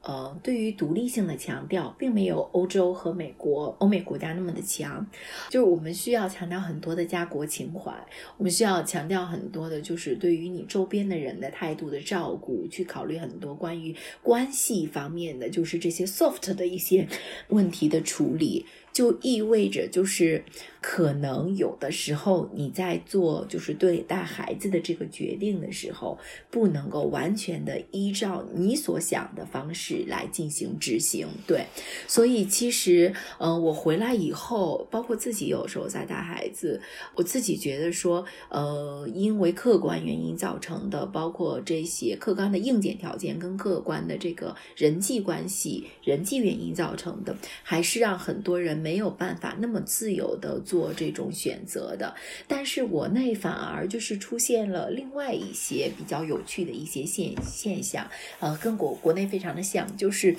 呃，对于独立性的强调，并没有欧洲和美国、欧美国家那么的强。就是我们需要强调很多的家国情怀，我们需要强调很多的，就是对于你周边的人的态度的照顾，去考虑很多关于关系方面的，就是这些 soft 的一些问题的处理。就意味着，就是可能有的时候你在做就是对待孩子的这个决定的时候，不能够完全的依照你所想的方式来进行执行。对，所以其实，嗯，我回来以后，包括自己有时候在带孩子，我自己觉得说，呃，因为客观原因造成的，包括这些客观的硬件条件跟客观的这个人际关系、人际原因造成的，还是让很多人。没有办法那么自由的做这种选择的。但是国内反而就是出现了另外一些比较有趣的一些现现象，呃，跟国国内非常的像，就是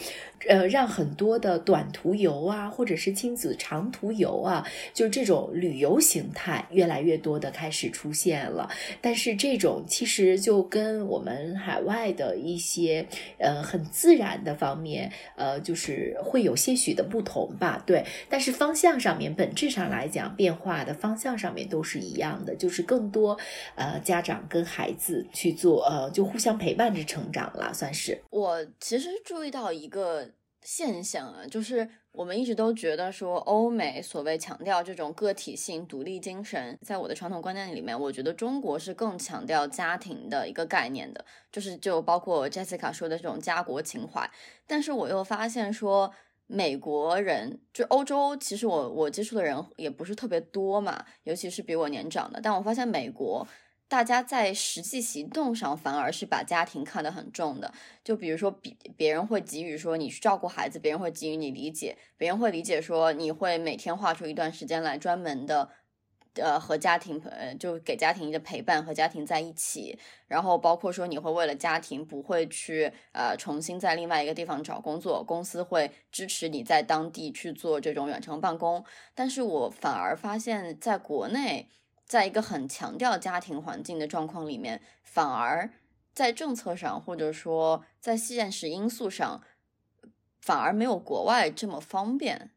呃，让很多的短途游啊，或者是亲子长途游啊，就这种旅游形态越来越多的开始出现了。但是这种其实就跟我们海外的一些呃很自然的方面，呃，就是会有些许的不同吧。对，但是方向上面本质上来讲，变化的方向上面都是一样的，就是更多呃家长跟孩子去做呃，就互相陪伴着成长了，算是。我其实注意到一个现象啊，就是我们一直都觉得说欧美所谓强调这种个体性、独立精神，在我的传统观念里面，我觉得中国是更强调家庭的一个概念的，就是就包括 Jessica 说的这种家国情怀。但是我又发现说，美国人就欧洲，其实我我接触的人也不是特别多嘛，尤其是比我年长的，但我发现美国。大家在实际行动上反而是把家庭看得很重的，就比如说，别别人会给予说你去照顾孩子，别人会给予你理解，别人会理解说你会每天划出一段时间来专门的，呃，和家庭呃，就给家庭的陪伴，和家庭在一起，然后包括说你会为了家庭不会去呃重新在另外一个地方找工作，公司会支持你在当地去做这种远程办公，但是我反而发现在国内。在一个很强调家庭环境的状况里面，反而在政策上或者说在现实因素上，反而没有国外这么方便。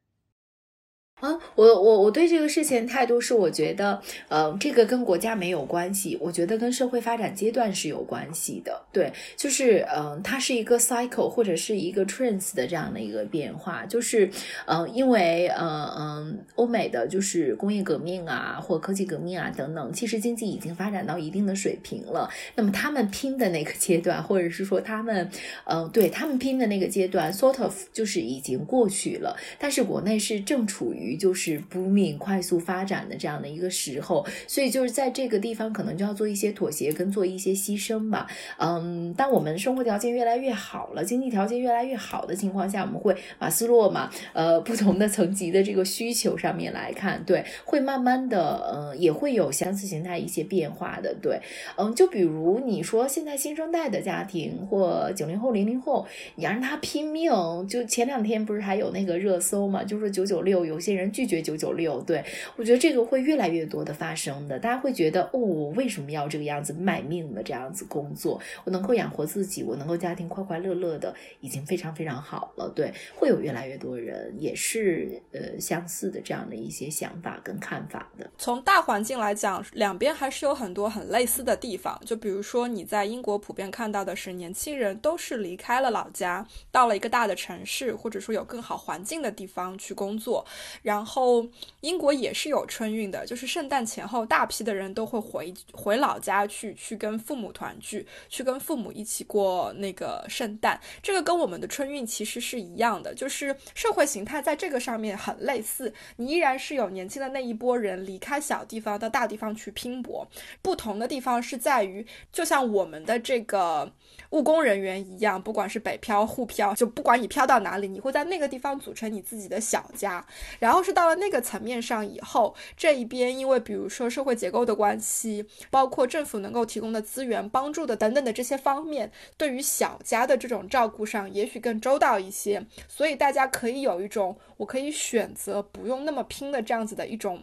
啊，我我我对这个事情态度是，我觉得，呃，这个跟国家没有关系，我觉得跟社会发展阶段是有关系的。对，就是，嗯，它是一个 cycle 或者是一个 trends 的这样的一个变化，就是，嗯，因为，嗯嗯，欧美的就是工业革命啊，或科技革命啊等等，其实经济已经发展到一定的水平了。那么他们拼的那个阶段，或者是说他们，嗯，对他们拼的那个阶段，sort of 就是已经过去了。但是国内是正处于。于就是不命快速发展的这样的一个时候，所以就是在这个地方可能就要做一些妥协跟做一些牺牲吧。嗯，当我们生活条件越来越好了，经济条件越来越好的情况下，我们会马斯洛嘛，呃，不同的层级的这个需求上面来看，对，会慢慢的，嗯，也会有相似形态一些变化的，对，嗯，就比如你说现在新生代的家庭或九零后、零零后，你让他拼命，就前两天不是还有那个热搜嘛，就是九九六，有些。人拒绝九九六，对我觉得这个会越来越多的发生的。大家会觉得，哦，我为什么要这个样子卖命的这样子工作？我能够养活自己，我能够家庭快快乐乐的，已经非常非常好了。对，会有越来越多人也是呃相似的这样的一些想法跟看法的。从大环境来讲，两边还是有很多很类似的地方。就比如说你在英国普遍看到的是，年轻人都是离开了老家，到了一个大的城市，或者说有更好环境的地方去工作。然后英国也是有春运的，就是圣诞前后，大批的人都会回回老家去，去跟父母团聚，去跟父母一起过那个圣诞。这个跟我们的春运其实是一样的，就是社会形态在这个上面很类似。你依然是有年轻的那一波人离开小地方到大地方去拼搏，不同的地方是在于，就像我们的这个务工人员一样，不管是北漂、沪漂，就不管你漂到哪里，你会在那个地方组成你自己的小家，然后。然后是到了那个层面上以后，这一边因为比如说社会结构的关系，包括政府能够提供的资源、帮助的等等的这些方面，对于小家的这种照顾上，也许更周到一些，所以大家可以有一种我可以选择不用那么拼的这样子的一种。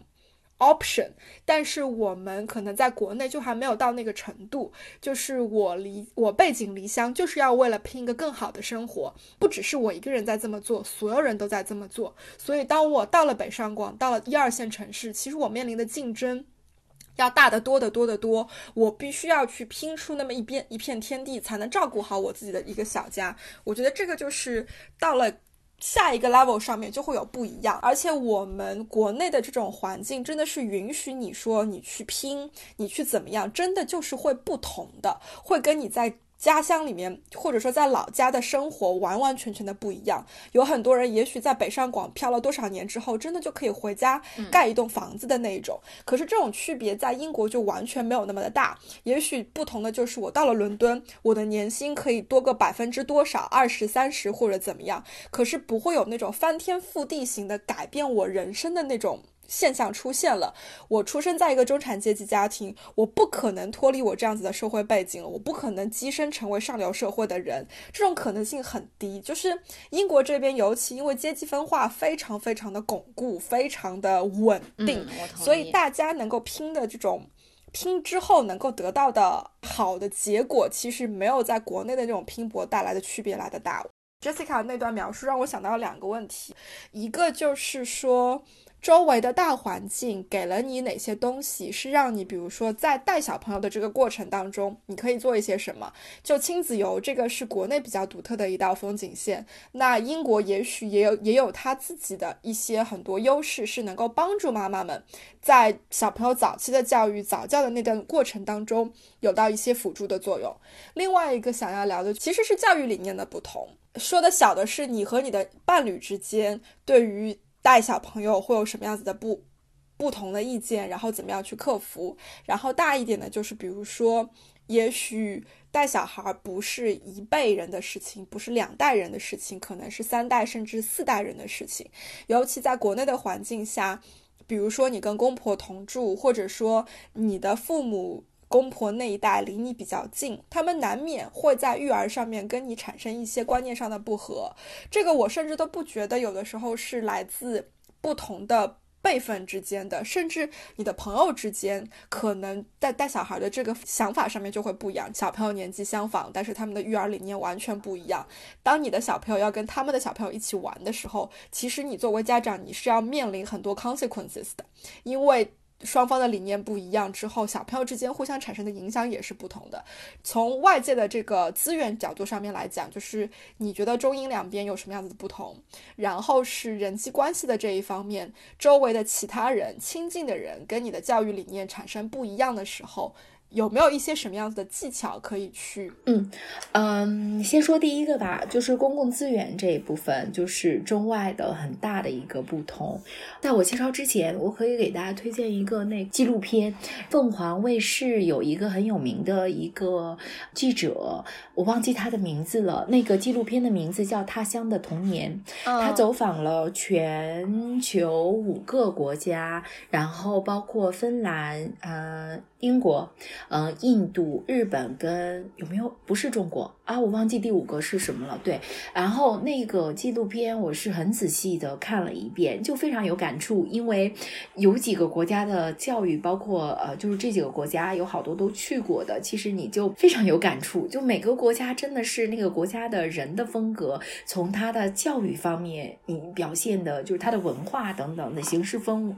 option，但是我们可能在国内就还没有到那个程度，就是我离我背井离乡，就是要为了拼一个更好的生活，不只是我一个人在这么做，所有人都在这么做。所以当我到了北上广，到了一二线城市，其实我面临的竞争要大得多得多得多，我必须要去拼出那么一边一片天地，才能照顾好我自己的一个小家。我觉得这个就是到了。下一个 level 上面就会有不一样，而且我们国内的这种环境真的是允许你说你去拼，你去怎么样，真的就是会不同的，会跟你在。家乡里面，或者说在老家的生活完完全全的不一样。有很多人也许在北上广漂了多少年之后，真的就可以回家盖一栋房子的那一种。可是这种区别在英国就完全没有那么的大。也许不同的就是我到了伦敦，我的年薪可以多个百分之多少，二十三十或者怎么样，可是不会有那种翻天覆地型的改变我人生的那种。现象出现了，我出生在一个中产阶级家庭，我不可能脱离我这样子的社会背景了，我不可能跻身成为上流社会的人，这种可能性很低。就是英国这边，尤其因为阶级分化非常非常的巩固，非常的稳定，所以大家能够拼的这种拼之后能够得到的好的结果，其实没有在国内的那种拼搏带来的区别来的大。Jessica 那段描述让我想到两个问题，一个就是说。周围的大环境给了你哪些东西，是让你，比如说在带小朋友的这个过程当中，你可以做一些什么？就亲子游，这个是国内比较独特的一道风景线。那英国也许也有也有它自己的一些很多优势，是能够帮助妈妈们在小朋友早期的教育、早教的那段过程当中有到一些辅助的作用。另外一个想要聊的其实是教育理念的不同。说的小的是你和你的伴侣之间对于。带小朋友会有什么样子的不不同的意见，然后怎么样去克服？然后大一点的，就是比如说，也许带小孩不是一辈人的事情，不是两代人的事情，可能是三代甚至四代人的事情。尤其在国内的环境下，比如说你跟公婆同住，或者说你的父母。公婆那一代离你比较近，他们难免会在育儿上面跟你产生一些观念上的不合。这个我甚至都不觉得有的时候是来自不同的辈分之间的，甚至你的朋友之间，可能带带小孩的这个想法上面就会不一样。小朋友年纪相仿，但是他们的育儿理念完全不一样。当你的小朋友要跟他们的小朋友一起玩的时候，其实你作为家长，你是要面临很多 consequences 的，因为。双方的理念不一样之后，小朋友之间互相产生的影响也是不同的。从外界的这个资源角度上面来讲，就是你觉得中英两边有什么样子的不同？然后是人际关系的这一方面，周围的其他人、亲近的人跟你的教育理念产生不一样的时候。有没有一些什么样子的技巧可以去？嗯嗯，先说第一个吧，就是公共资源这一部分，就是中外的很大的一个不同。在我介绍之前，我可以给大家推荐一个那纪录片，凤凰卫视有一个很有名的一个记者，我忘记他的名字了。那个纪录片的名字叫《他乡的童年》，他走访了全球五个国家，然后包括芬兰，呃。英国，嗯，印度、日本跟有没有不是中国啊？我忘记第五个是什么了。对，然后那个纪录片我是很仔细的看了一遍，就非常有感触，因为有几个国家的教育，包括呃，就是这几个国家有好多都去过的，其实你就非常有感触。就每个国家真的是那个国家的人的风格，从他的教育方面，你表现的就是他的文化等等的形式风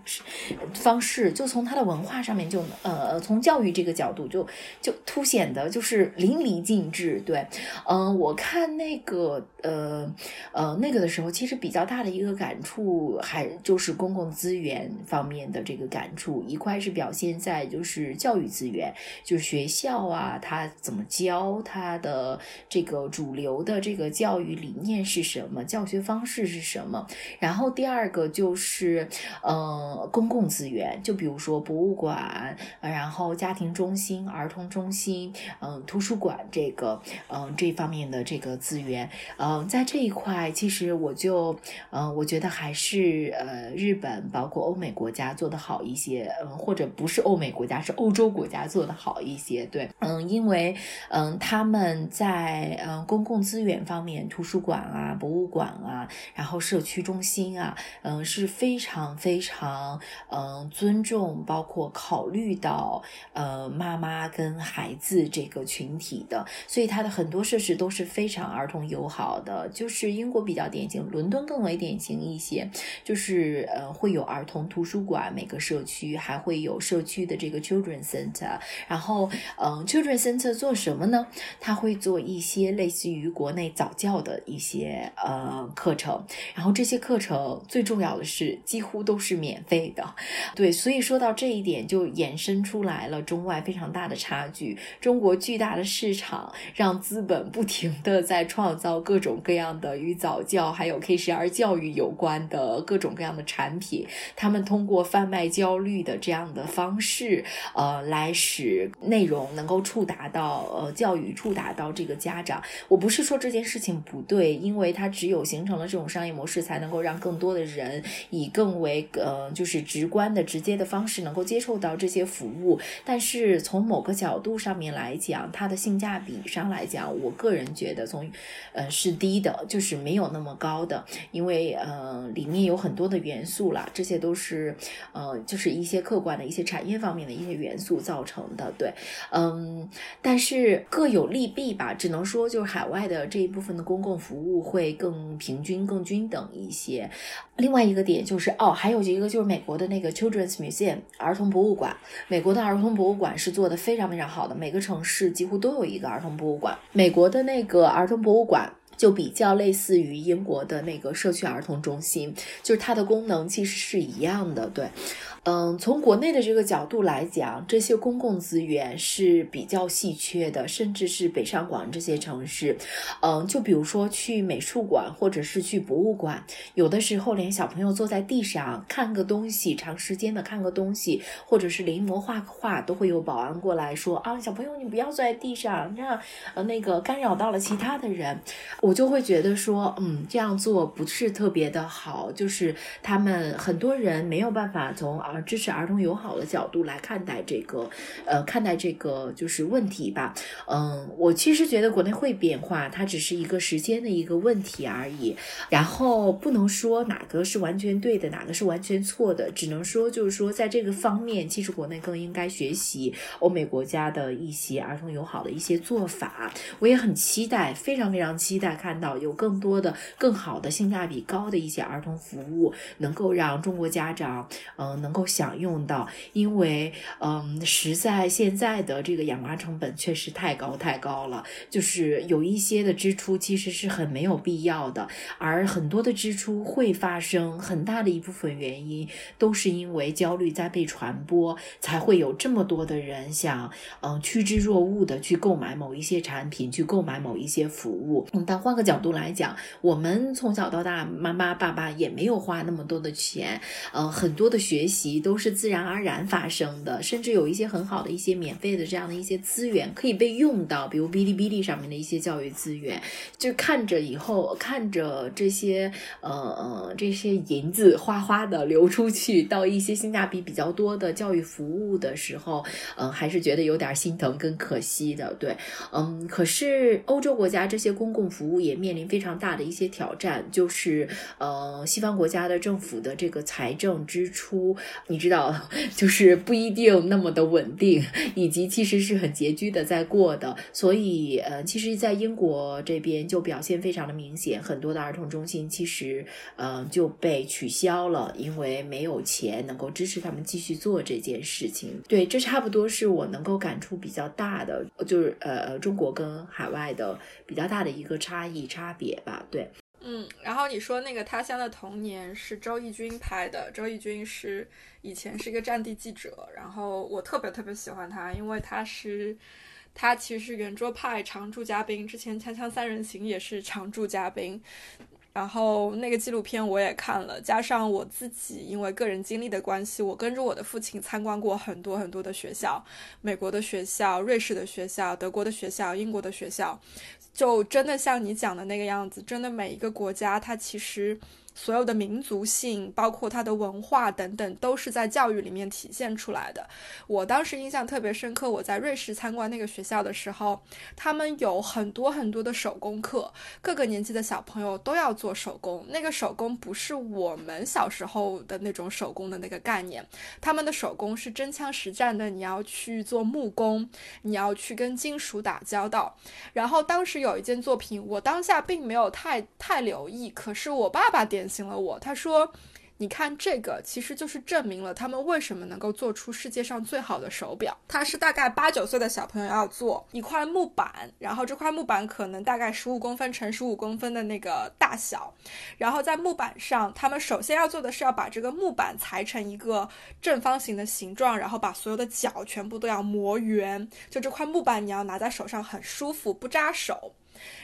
方式，就从他的文化上面就呃从。教育这个角度，就就凸显的就是淋漓尽致。对，嗯，我看那个呃呃那个的时候，其实比较大的一个感触，还就是公共资源方面的这个感触。一块是表现在就是教育资源，就是学校啊，他怎么教，他的这个主流的这个教育理念是什么，教学方式是什么。然后第二个就是呃公共资源，就比如说博物馆，然后。家庭中心、儿童中心，嗯，图书馆这个，嗯，这方面的这个资源，嗯，在这一块，其实我就，嗯，我觉得还是呃，日本包括欧美国家做的好一些，嗯，或者不是欧美国家，是欧洲国家做的好一些，对，嗯，因为，嗯，他们在嗯公共资源方面，图书馆啊、博物馆啊，然后社区中心啊，嗯，是非常非常嗯尊重，包括考虑到。呃，妈妈跟孩子这个群体的，所以它的很多设施都是非常儿童友好的。就是英国比较典型，伦敦更为典型一些，就是呃会有儿童图书馆，每个社区还会有社区的这个 children center。然后，嗯，children center 做什么呢？他会做一些类似于国内早教的一些呃课程。然后这些课程最重要的是几乎都是免费的。对，所以说到这一点，就衍生出。来了中外非非常大的差距。中国巨大的市场让资本不停的在创造各种各样的与早教还有 K 十二教育有关的各种各样的产品，他们通过贩卖焦虑的这样的方式，呃，来使内容能够触达到呃教育触达到这个家长。我不是说这件事情不对，因为它只有形成了这种商业模式，才能够让更多的人以更为呃就是直观的、直接的方式能够接受到这些服务。但是从某个角度上面来讲，它的性价比上来讲，我个人觉得从呃是低的，就是没有那么高的，因为呃里面有很多的元素啦，这些都是呃就是一些客观的一些产业方面的一些元素造成的。对，嗯，但是各有利弊吧，只能说就是海外的这一部分的公共服务会更平均、更均等一些。另外一个点就是哦，还有一个就是美国的那个 Children's Museum 儿童博物馆，美国的儿童博物馆是做的非常非常好的，每个城市几乎都有一个儿童博物馆。美国的那个儿童博物馆就比较类似于英国的那个社区儿童中心，就是它的功能其实是一样的，对。嗯，从国内的这个角度来讲，这些公共资源是比较稀缺的，甚至是北上广这些城市，嗯，就比如说去美术馆或者是去博物馆，有的时候连小朋友坐在地上看个东西，长时间的看个东西，或者是临摹画个画，都会有保安过来说啊，小朋友你不要坐在地上，让呃那个干扰到了其他的人，我就会觉得说，嗯，这样做不是特别的好，就是他们很多人没有办法从啊。支持儿童友好的角度来看待这个，呃，看待这个就是问题吧。嗯，我其实觉得国内会变化，它只是一个时间的一个问题而已。然后不能说哪个是完全对的，哪个是完全错的，只能说就是说在这个方面，其实国内更应该学习欧美国家的一些儿童友好的一些做法。我也很期待，非常非常期待看到有更多的更好的性价比高的一些儿童服务，能够让中国家长，嗯，能够。享用到，因为嗯，实在现在的这个养娃成本确实太高太高了，就是有一些的支出其实是很没有必要的，而很多的支出会发生很大的一部分原因都是因为焦虑在被传播，才会有这么多的人想嗯趋之若鹜的去购买某一些产品，去购买某一些服务。嗯，但换个角度来讲，我们从小到大，妈妈爸爸也没有花那么多的钱，呃，很多的学习。都是自然而然发生的，甚至有一些很好的一些免费的这样的一些资源可以被用到，比如哔哩哔哩上面的一些教育资源，就看着以后看着这些呃这些银子哗哗的流出去到一些性价比比较多的教育服务的时候，嗯，还是觉得有点心疼跟可惜的，对，嗯，可是欧洲国家这些公共服务也面临非常大的一些挑战，就是呃西方国家的政府的这个财政支出。你知道，[LAUGHS] 就是不一定那么的稳定，以及其实是很拮据的在过的。所以，呃，其实，在英国这边就表现非常的明显，很多的儿童中心其实，呃，就被取消了，因为没有钱能够支持他们继续做这件事情。对，这差不多是我能够感触比较大的，就是呃，中国跟海外的比较大的一个差异差别吧。对。嗯，然后你说那个《他乡的童年》是周轶君拍的，周轶君是以前是一个战地记者，然后我特别特别喜欢他，因为他是他其实是圆桌派常驻嘉宾，之前《锵锵三人行》也是常驻嘉宾。然后那个纪录片我也看了，加上我自己因为个人经历的关系，我跟着我的父亲参观过很多很多的学校，美国的学校、瑞士的学校、德国的学校、英国的学校，就真的像你讲的那个样子，真的每一个国家它其实。所有的民族性，包括它的文化等等，都是在教育里面体现出来的。我当时印象特别深刻，我在瑞士参观那个学校的时候，他们有很多很多的手工课，各个年纪的小朋友都要做手工。那个手工不是我们小时候的那种手工的那个概念，他们的手工是真枪实战的，你要去做木工，你要去跟金属打交道。然后当时有一件作品，我当下并没有太太留意，可是我爸爸点。醒了我，他说：“你看这个，其实就是证明了他们为什么能够做出世界上最好的手表。它是大概八九岁的小朋友要做一块木板，然后这块木板可能大概十五公分乘十五公分的那个大小，然后在木板上，他们首先要做的是要把这个木板裁成一个正方形的形状，然后把所有的角全部都要磨圆。就这块木板，你要拿在手上很舒服，不扎手。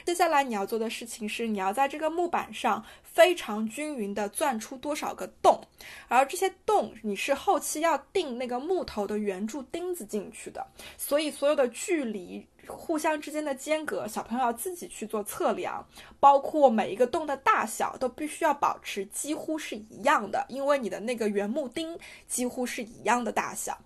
接下来你要做的事情是，你要在这个木板上非常均匀的钻出多少个洞，而这些洞你是后期要钉那个木头的圆柱钉子进去的，所以所有的距离。互相之间的间隔，小朋友要自己去做测量，包括每一个洞的大小都必须要保持几乎是一样的，因为你的那个圆木钉几乎是一样的大小。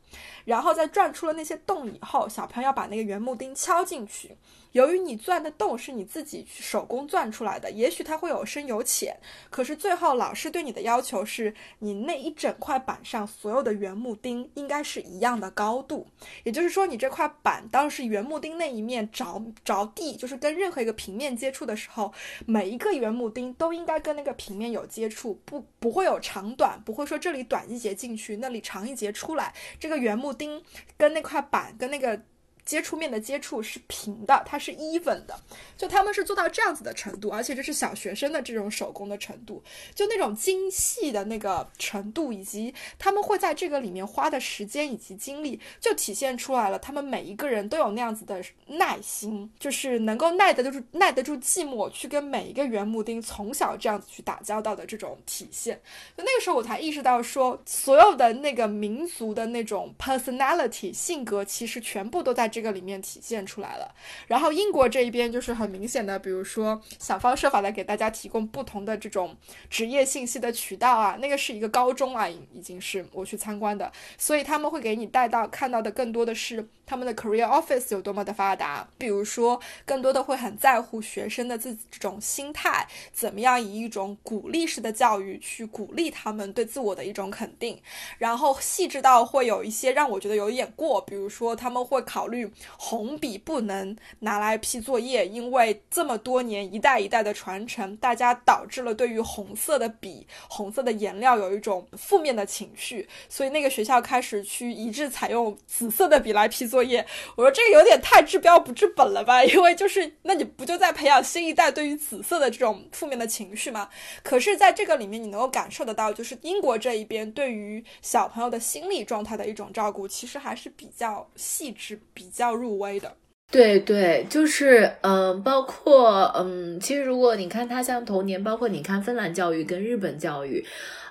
然后在钻出了那些洞以后，小朋友要把那个圆木钉敲进去。由于你钻的洞是你自己去手工钻出来的，也许它会有深有浅，可是最后老师对你的要求是你那一整块板上所有的圆木钉应该是一样的高度，也就是说你这块板当时圆木钉那一面着着地，就是跟任何一个平面接触的时候，每一个圆木钉都应该跟那个平面有接触，不不会有长短，不会说这里短一截进去，那里长一截出来，这个圆木钉跟那块板跟那个。接触面的接触是平的，它是 even 的，就他们是做到这样子的程度，而且这是小学生的这种手工的程度，就那种精细的那个程度，以及他们会在这个里面花的时间以及精力，就体现出来了。他们每一个人都有那样子的耐心，就是能够耐得住耐得住寂寞，去跟每一个圆木钉从小这样子去打交道的这种体现。就那个时候我才意识到，说所有的那个民族的那种 personality 性格，其实全部都在。这个里面体现出来了，然后英国这一边就是很明显的，比如说想方设法的给大家提供不同的这种职业信息的渠道啊，那个是一个高中啊，已经是我去参观的，所以他们会给你带到看到的更多的是他们的 career office 有多么的发达，比如说更多的会很在乎学生的自己这种心态，怎么样以一种鼓励式的教育去鼓励他们对自我的一种肯定，然后细致到会有一些让我觉得有一点过，比如说他们会考虑。红笔不能拿来批作业，因为这么多年一代一代的传承，大家导致了对于红色的笔、红色的颜料有一种负面的情绪，所以那个学校开始去一致采用紫色的笔来批作业。我说这个有点太治标不治本了吧？[LAUGHS] 因为就是那你不就在培养新一代对于紫色的这种负面的情绪吗？可是在这个里面，你能够感受得到，就是英国这一边对于小朋友的心理状态的一种照顾，其实还是比较细致、比。较入微的，对对，就是嗯，包括嗯，其实如果你看他像童年，包括你看芬兰教育跟日本教育。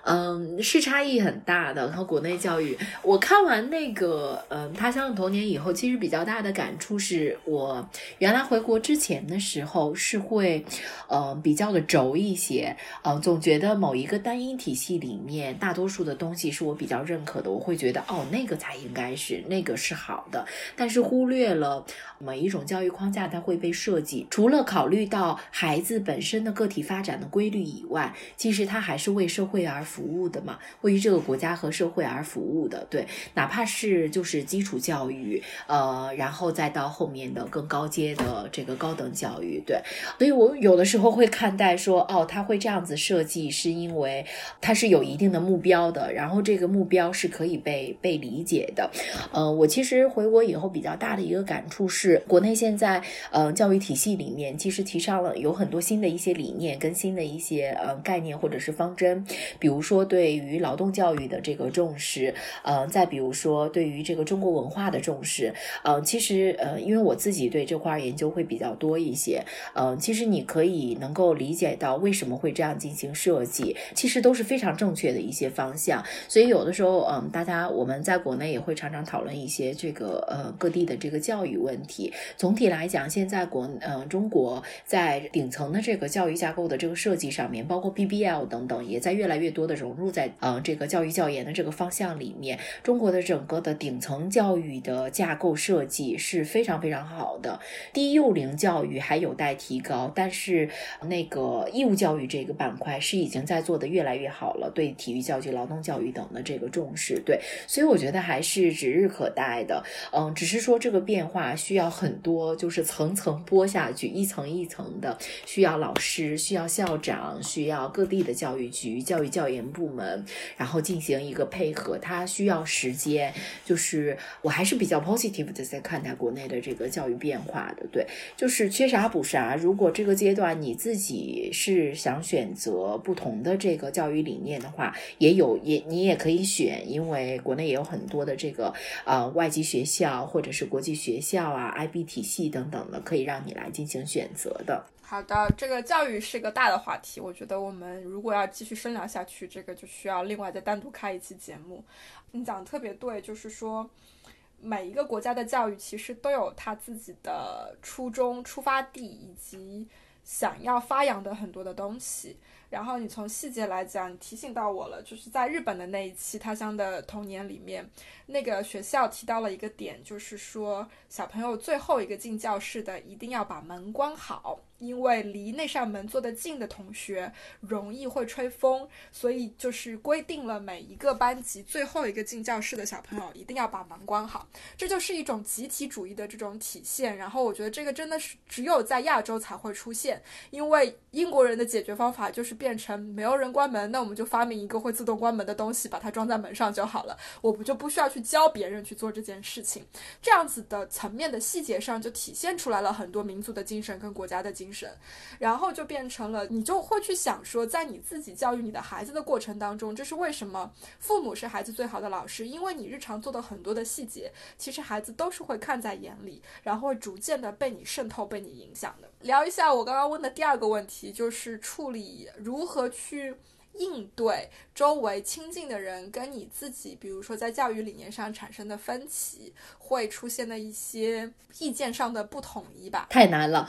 嗯，是差异很大的和国内教育。我看完那个嗯《他乡的童年》以后，其实比较大的感触是我原来回国之前的时候是会，嗯，比较的轴一些，嗯，总觉得某一个单一体系里面大多数的东西是我比较认可的，我会觉得哦，那个才应该是那个是好的，但是忽略了每一种教育框架它会被设计，除了考虑到孩子本身的个体发展的规律以外，其实它还是为社会而。服务的嘛，为于这个国家和社会而服务的，对，哪怕是就是基础教育，呃，然后再到后面的更高阶的这个高等教育，对，所以我有的时候会看待说，哦，他会这样子设计，是因为他是有一定的目标的，然后这个目标是可以被被理解的，呃，我其实回国以后比较大的一个感触是，国内现在呃教育体系里面其实提倡了有很多新的一些理念跟新的一些呃概念或者是方针，比如。说对于劳动教育的这个重视，呃，再比如说对于这个中国文化的重视，呃，其实呃，因为我自己对这块研究会比较多一些，呃，其实你可以能够理解到为什么会这样进行设计，其实都是非常正确的一些方向。所以有的时候，嗯，大家我们在国内也会常常讨论一些这个呃各地的这个教育问题。总体来讲，现在国呃中国在顶层的这个教育架构的这个设计上面，包括 PBL 等等，也在越来越多的。融入在呃这个教育教研的这个方向里面，中国的整个的顶层教育的架构设计是非常非常好的。低幼龄教育还有待提高，但是那个义务教育这个板块是已经在做的越来越好了。对体育教育、劳动教育等的这个重视，对，所以我觉得还是指日可待的。嗯，只是说这个变化需要很多，就是层层剥下去，一层一层的，需要老师，需要校长，需要各地的教育局、教育教研。研部门，然后进行一个配合，它需要时间。就是我还是比较 positive 的在看待国内的这个教育变化的，对，就是缺啥补啥。如果这个阶段你自己是想选择不同的这个教育理念的话，也有也你也可以选，因为国内也有很多的这个呃外籍学校或者是国际学校啊，IB 体系等等的，可以让你来进行选择的。好的，这个教育是个大的话题，我觉得我们如果要继续深聊下去，这个就需要另外再单独开一期节目。你讲的特别对，就是说每一个国家的教育其实都有他自己的初衷、出发地以及想要发扬的很多的东西。然后你从细节来讲，你提醒到我了，就是在日本的那一期《他乡的童年》里面，那个学校提到了一个点，就是说小朋友最后一个进教室的一定要把门关好。因为离那扇门坐得近的同学容易会吹风，所以就是规定了每一个班级最后一个进教室的小朋友一定要把门关好，这就是一种集体主义的这种体现。然后我觉得这个真的是只有在亚洲才会出现，因为英国人的解决方法就是变成没有人关门，那我们就发明一个会自动关门的东西，把它装在门上就好了，我们就不需要去教别人去做这件事情。这样子的层面的细节上就体现出来了很多民族的精神跟国家的精神。神，然后就变成了，你就会去想说，在你自己教育你的孩子的过程当中，这是为什么父母是孩子最好的老师，因为你日常做的很多的细节，其实孩子都是会看在眼里，然后会逐渐的被你渗透、被你影响的。聊一下我刚刚问的第二个问题，就是处理如何去。应对周围亲近的人跟你自己，比如说在教育理念上产生的分歧，会出现的一些意见上的不统一吧？太难了，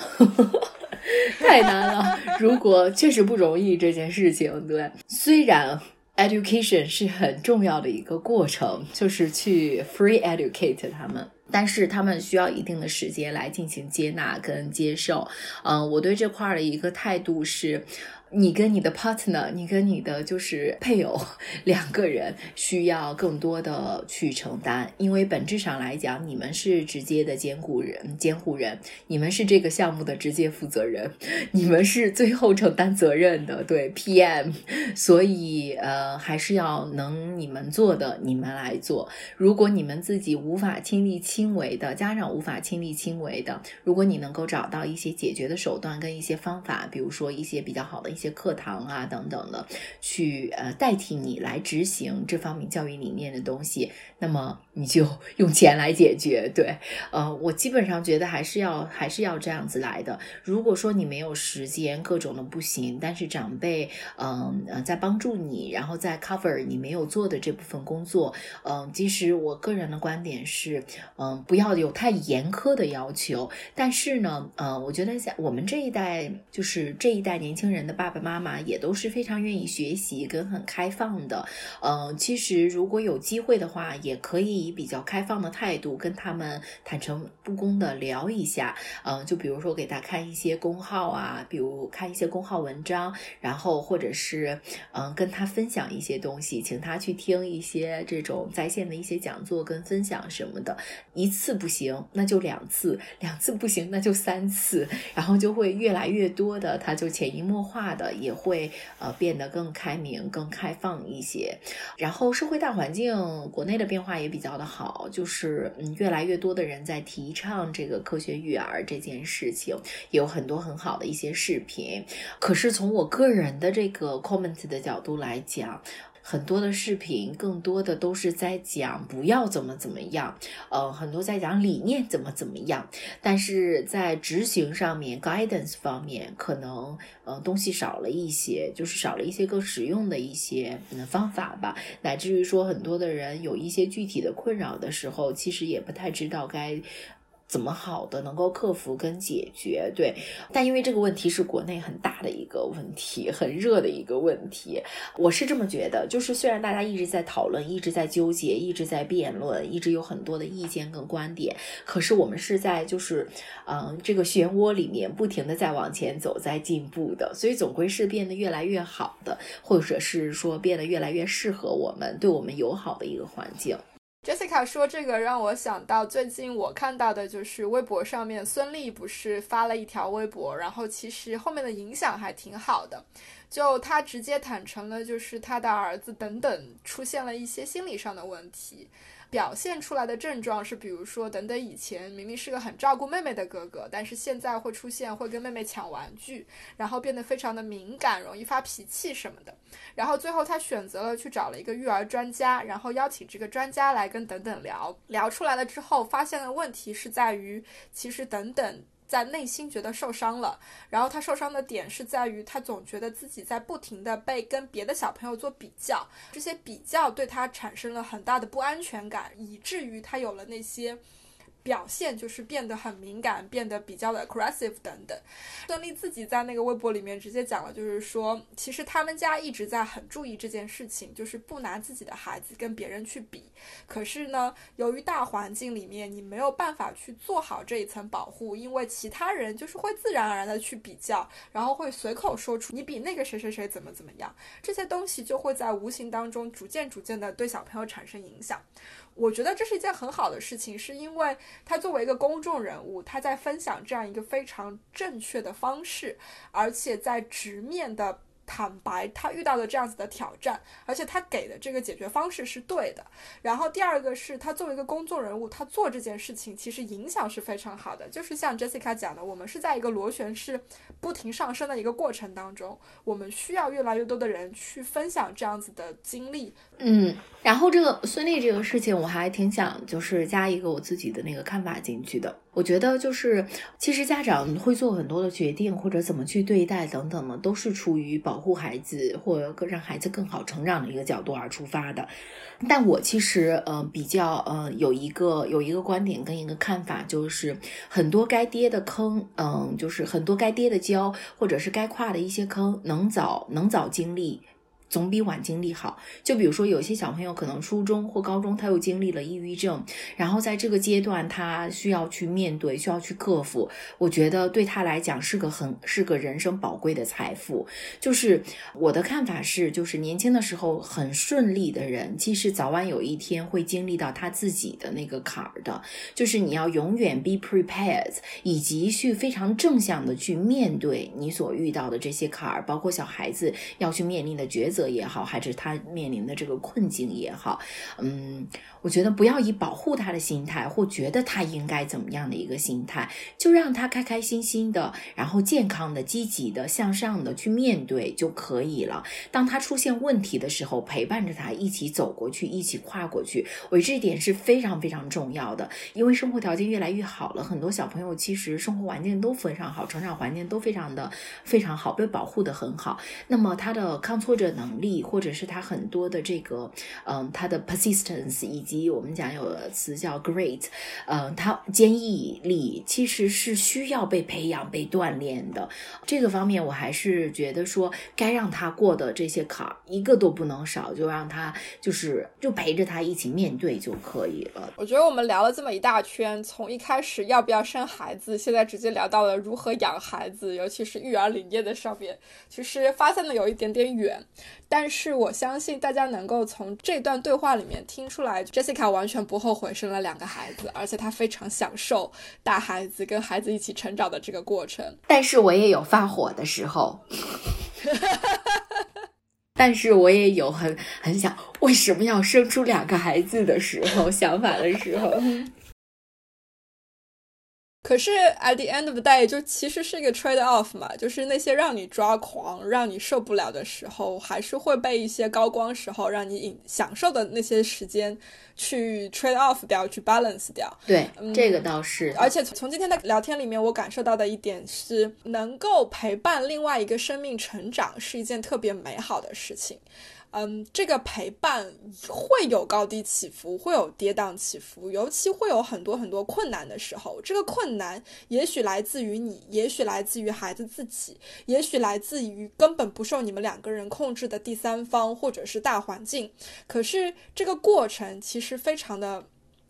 [LAUGHS] 太难了。如果确实不容易这件事情，对。虽然 education 是很重要的一个过程，就是去 free educate 他们，但是他们需要一定的时间来进行接纳跟接受。嗯，我对这块的一个态度是。你跟你的 partner，你跟你的就是配偶两个人需要更多的去承担，因为本质上来讲，你们是直接的监护人、监护人，你们是这个项目的直接负责人，你们是最后承担责任的，对 PM，所以呃，还是要能你们做的，你们来做。如果你们自己无法亲力亲为的，家长无法亲力亲为的，如果你能够找到一些解决的手段跟一些方法，比如说一些比较好的。一些课堂啊等等的，去呃代替你来执行这方面教育理念的东西，那么你就 [LAUGHS] 用钱来解决。对，呃，我基本上觉得还是要还是要这样子来的。如果说你没有时间，各种的不行，但是长辈嗯呃在帮助你，然后在 cover 你没有做的这部分工作，嗯，其实我个人的观点是，嗯，不要有太严苛的要求。但是呢，呃，我觉得在我们这一代，就是这一代年轻人的爸。爸爸妈妈也都是非常愿意学习跟很开放的，嗯，其实如果有机会的话，也可以以比较开放的态度跟他们坦诚不公的聊一下，嗯，就比如说给他看一些公号啊，比如看一些公号文章，然后或者是嗯跟他分享一些东西，请他去听一些这种在线的一些讲座跟分享什么的，一次不行那就两次，两次不行那就三次，然后就会越来越多的，他就潜移默化。的也会呃变得更开明、更开放一些，然后社会大环境国内的变化也比较的好，就是嗯越来越多的人在提倡这个科学育儿这件事情，有很多很好的一些视频。可是从我个人的这个 comment 的角度来讲。很多的视频，更多的都是在讲不要怎么怎么样，呃，很多在讲理念怎么怎么样，但是在执行上面，guidance 方面可能呃东西少了一些，就是少了一些更实用的一些嗯方法吧，乃至于说很多的人有一些具体的困扰的时候，其实也不太知道该。怎么好的能够克服跟解决？对，但因为这个问题是国内很大的一个问题，很热的一个问题，我是这么觉得。就是虽然大家一直在讨论，一直在纠结，一直在辩论，一直有很多的意见跟观点，可是我们是在就是嗯这个漩涡里面不停的在往前走，在进步的，所以总归是变得越来越好的，或者是说变得越来越适合我们，对我们友好的一个环境。Jessica 说这个让我想到最近我看到的就是微博上面孙俪不是发了一条微博，然后其实后面的影响还挺好的，就她直接坦诚了，就是她的儿子等等出现了一些心理上的问题。表现出来的症状是，比如说，等等，以前明明是个很照顾妹妹的哥哥，但是现在会出现会跟妹妹抢玩具，然后变得非常的敏感，容易发脾气什么的。然后最后他选择了去找了一个育儿专家，然后邀请这个专家来跟等等聊聊出来了之后，发现的问题是在于，其实等等。在内心觉得受伤了，然后他受伤的点是在于他总觉得自己在不停的被跟别的小朋友做比较，这些比较对他产生了很大的不安全感，以至于他有了那些。表现就是变得很敏感，变得比较的 aggressive 等等。邓丽自己在那个微博里面直接讲了，就是说，其实他们家一直在很注意这件事情，就是不拿自己的孩子跟别人去比。可是呢，由于大环境里面你没有办法去做好这一层保护，因为其他人就是会自然而然的去比较，然后会随口说出你比那个谁谁谁怎么怎么样，这些东西就会在无形当中逐渐逐渐的对小朋友产生影响。我觉得这是一件很好的事情，是因为他作为一个公众人物，他在分享这样一个非常正确的方式，而且在直面的。坦白他遇到的这样子的挑战，而且他给的这个解决方式是对的。然后第二个是他作为一个公众人物，他做这件事情其实影响是非常好的。就是像 Jessica 讲的，我们是在一个螺旋式不停上升的一个过程当中，我们需要越来越多的人去分享这样子的经历。嗯，然后这个孙俪这个事情，我还挺想就是加一个我自己的那个看法进去的。我觉得就是，其实家长会做很多的决定，或者怎么去对待等等呢，都是出于保护孩子或者让孩子更好成长的一个角度而出发的。但我其实呃比较呃有一个有一个观点跟一个看法，就是很多该跌的坑，嗯，就是很多该跌的跤，或者是该跨的一些坑，能早能早经历。总比晚经历好。就比如说，有些小朋友可能初中或高中，他又经历了抑郁症，然后在这个阶段，他需要去面对，需要去克服。我觉得对他来讲是个很是个人生宝贵的财富。就是我的看法是，就是年轻的时候很顺利的人，其实早晚有一天会经历到他自己的那个坎儿的。就是你要永远 be prepared，以及去非常正向的去面对你所遇到的这些坎儿，包括小孩子要去面临的抉择。色也好，还是他面临的这个困境也好，嗯。我觉得不要以保护他的心态，或觉得他应该怎么样的一个心态，就让他开开心心的，然后健康的、积极的、向上的去面对就可以了。当他出现问题的时候，陪伴着他一起走过去，一起跨过去。我这一点是非常非常重要的，因为生活条件越来越好了，很多小朋友其实生活环境都非常好，成长环境都非常的非常好，被保护的很好。那么他的抗挫折能能力，或者是他很多的这个，嗯，他的 persistence 以及我们讲有个词叫 great，嗯，他坚毅力其实是需要被培养、被锻炼的。这个方面，我还是觉得说，该让他过的这些坎儿一个都不能少，就让他就是就陪着他一起面对就可以了。我觉得我们聊了这么一大圈，从一开始要不要生孩子，现在直接聊到了如何养孩子，尤其是育儿理念的上面，其实发散的有一点点远。但是我相信大家能够从这段对话里面听出来，Jessica 完全不后悔生了两个孩子，而且她非常享受带孩子跟孩子一起成长的这个过程。但是我也有发火的时候，[LAUGHS] 但是我也有很很想为什么要生出两个孩子的时候，想法的时候。可是 at the end of the day，就其实是一个 trade off 嘛，就是那些让你抓狂、让你受不了的时候，还是会被一些高光时候让你享受的那些时间去 trade off 掉、去 balance 掉。对，嗯这个倒是。而且从今天的聊天里面，我感受到的一点是，能够陪伴另外一个生命成长是一件特别美好的事情。嗯，这个陪伴会有高低起伏，会有跌宕起伏，尤其会有很多很多困难的时候。这个困难也许来自于你，也许来自于孩子自己，也许来自于根本不受你们两个人控制的第三方或者是大环境。可是这个过程其实非常的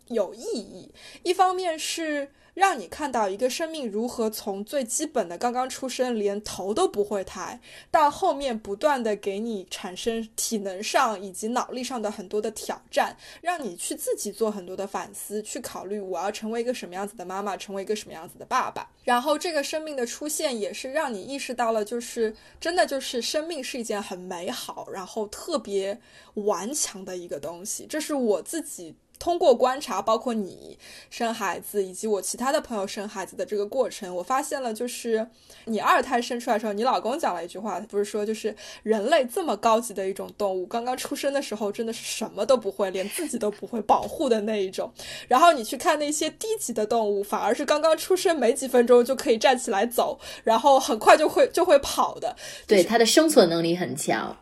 有意义。一方面是让你看到一个生命如何从最基本的刚刚出生连头都不会抬，到后面不断的给你产生体能上以及脑力上的很多的挑战，让你去自己做很多的反思，去考虑我要成为一个什么样子的妈妈，成为一个什么样子的爸爸。然后这个生命的出现也是让你意识到了，就是真的就是生命是一件很美好，然后特别顽强的一个东西。这是我自己。通过观察，包括你生孩子以及我其他的朋友生孩子的这个过程，我发现了，就是你二胎生出来的时候，你老公讲了一句话，不是说就是人类这么高级的一种动物，刚刚出生的时候真的是什么都不会，连自己都不会保护的那一种。然后你去看那些低级的动物，反而是刚刚出生没几分钟就可以站起来走，然后很快就会就会跑的。对，它的生存能力很强。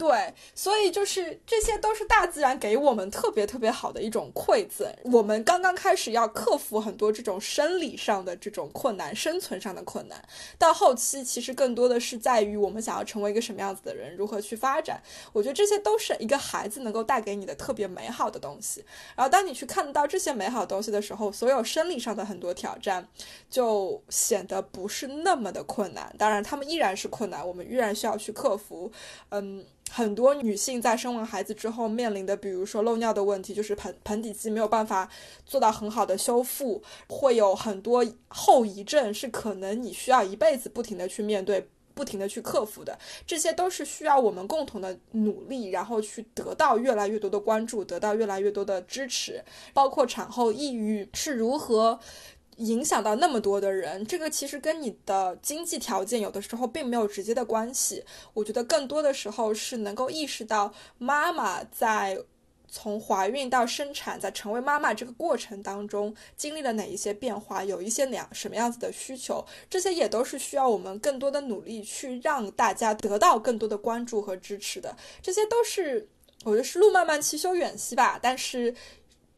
对，所以就是这些都是大自然给我们特别特别好的一种馈赠。我们刚刚开始要克服很多这种生理上的这种困难、生存上的困难，到后期其实更多的是在于我们想要成为一个什么样子的人，如何去发展。我觉得这些都是一个孩子能够带给你的特别美好的东西。然后当你去看到这些美好东西的时候，所有生理上的很多挑战就显得不是那么的困难。当然，他们依然是困难，我们依然需要去克服。嗯。很多女性在生完孩子之后面临的，比如说漏尿的问题，就是盆盆底肌没有办法做到很好的修复，会有很多后遗症，是可能你需要一辈子不停的去面对，不停的去克服的。这些都是需要我们共同的努力，然后去得到越来越多的关注，得到越来越多的支持，包括产后抑郁是如何。影响到那么多的人，这个其实跟你的经济条件有的时候并没有直接的关系。我觉得更多的时候是能够意识到妈妈在从怀孕到生产，在成为妈妈这个过程当中经历了哪一些变化，有一些哪什么样子的需求，这些也都是需要我们更多的努力去让大家得到更多的关注和支持的。这些都是我觉得是路漫漫其修远兮吧，但是。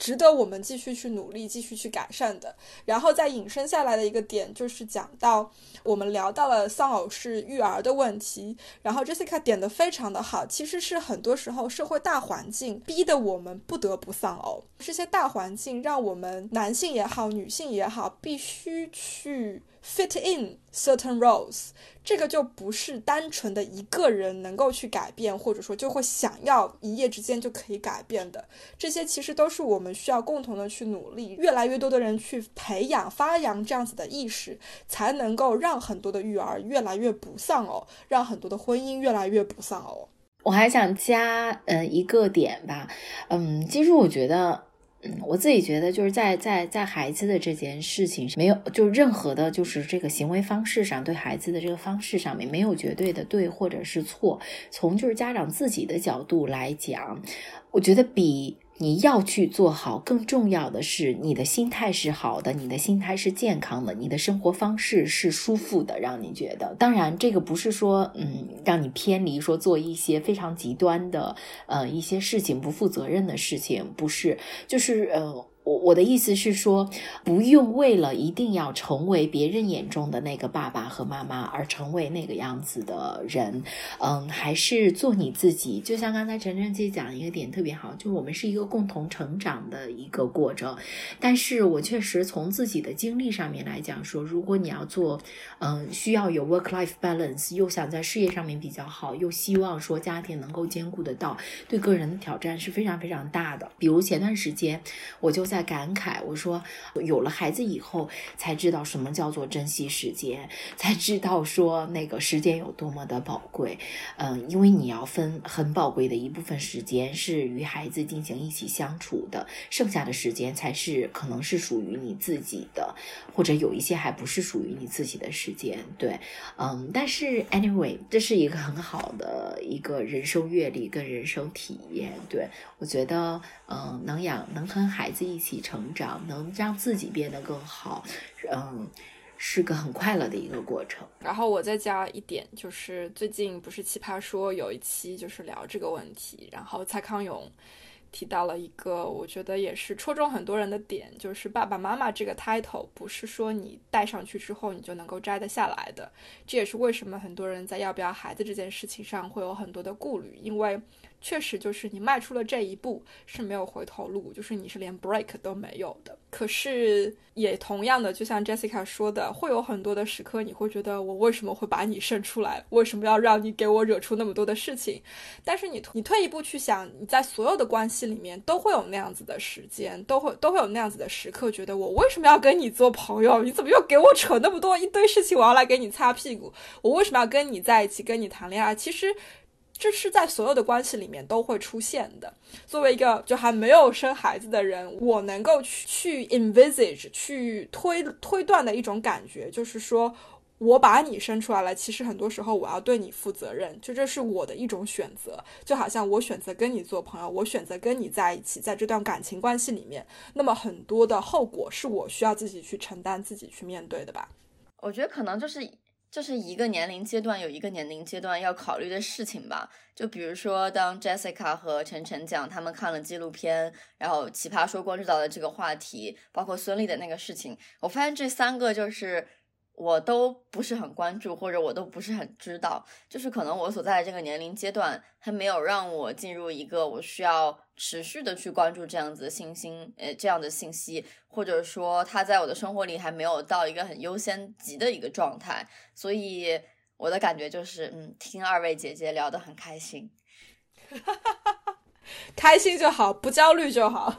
值得我们继续去努力、继续去改善的。然后再引申下来的一个点，就是讲到我们聊到了丧偶式育儿的问题。然后 Jessica 点的非常的好，其实是很多时候社会大环境逼得我们不得不丧偶。这些大环境让我们男性也好、女性也好，必须去。Fit in certain roles，这个就不是单纯的一个人能够去改变，或者说就会想要一夜之间就可以改变的。这些其实都是我们需要共同的去努力，越来越多的人去培养、发扬这样子的意识，才能够让很多的育儿越来越不丧偶，让很多的婚姻越来越不丧偶。我还想加嗯一个点吧，嗯，其实我觉得。嗯，我自己觉得就是在在在孩子的这件事情没有，就任何的，就是这个行为方式上，对孩子的这个方式上面没有绝对的对或者是错。从就是家长自己的角度来讲，我觉得比。你要去做好，更重要的是你的心态是好的，你的心态是健康的，你的生活方式是舒服的，让你觉得。当然，这个不是说，嗯，让你偏离，说做一些非常极端的，呃，一些事情，不负责任的事情，不是，就是呃。我我的意思是说，不用为了一定要成为别人眼中的那个爸爸和妈妈而成为那个样子的人，嗯，还是做你自己。就像刚才陈晨姐讲一个点特别好，就我们是一个共同成长的一个过程。但是我确实从自己的经历上面来讲说，如果你要做，嗯，需要有 work life balance，又想在事业上面比较好，又希望说家庭能够兼顾得到，对个人的挑战是非常非常大的。比如前段时间我就。在感慨，我说有了孩子以后才知道什么叫做珍惜时间，才知道说那个时间有多么的宝贵。嗯，因为你要分很宝贵的一部分时间是与孩子进行一起相处的，剩下的时间才是可能是属于你自己的，或者有一些还不是属于你自己的时间。对，嗯，但是 anyway，这是一个很好的一个人生阅历跟人生体验。对我觉得，嗯，能养能和孩子一。一起成长，能让自己变得更好，嗯，是个很快乐的一个过程。然后我再加一点，就是最近不是奇葩说有一期就是聊这个问题，然后蔡康永提到了一个，我觉得也是戳中很多人的点，就是爸爸妈妈这个 title 不是说你戴上去之后你就能够摘得下来的。这也是为什么很多人在要不要孩子这件事情上会有很多的顾虑，因为。确实就是你迈出了这一步是没有回头路，就是你是连 break 都没有的。可是也同样的，就像 Jessica 说的，会有很多的时刻，你会觉得我为什么会把你生出来？为什么要让你给我惹出那么多的事情？但是你你退一步去想，你在所有的关系里面都会有那样子的时间，都会都会有那样子的时刻，觉得我为什么要跟你做朋友？你怎么又给我扯那么多一堆事情？我要来给你擦屁股？我为什么要跟你在一起，跟你谈恋爱？其实。这是在所有的关系里面都会出现的。作为一个就还没有生孩子的人，我能够去去 envisage 去推推断的一种感觉，就是说我把你生出来了，其实很多时候我要对你负责任，就这是我的一种选择。就好像我选择跟你做朋友，我选择跟你在一起，在这段感情关系里面，那么很多的后果是我需要自己去承担、自己去面对的吧？我觉得可能就是。就是一个年龄阶段有一个年龄阶段要考虑的事情吧。就比如说，当 Jessica 和晨晨讲他们看了纪录片，然后奇葩说关注到的这个话题，包括孙俪的那个事情，我发现这三个就是。我都不是很关注，或者我都不是很知道，就是可能我所在的这个年龄阶段还没有让我进入一个我需要持续的去关注这样子的信息，呃，这样的信息，或者说他在我的生活里还没有到一个很优先级的一个状态，所以我的感觉就是，嗯，听二位姐姐聊得很开心，[LAUGHS] 开心就好，不焦虑就好。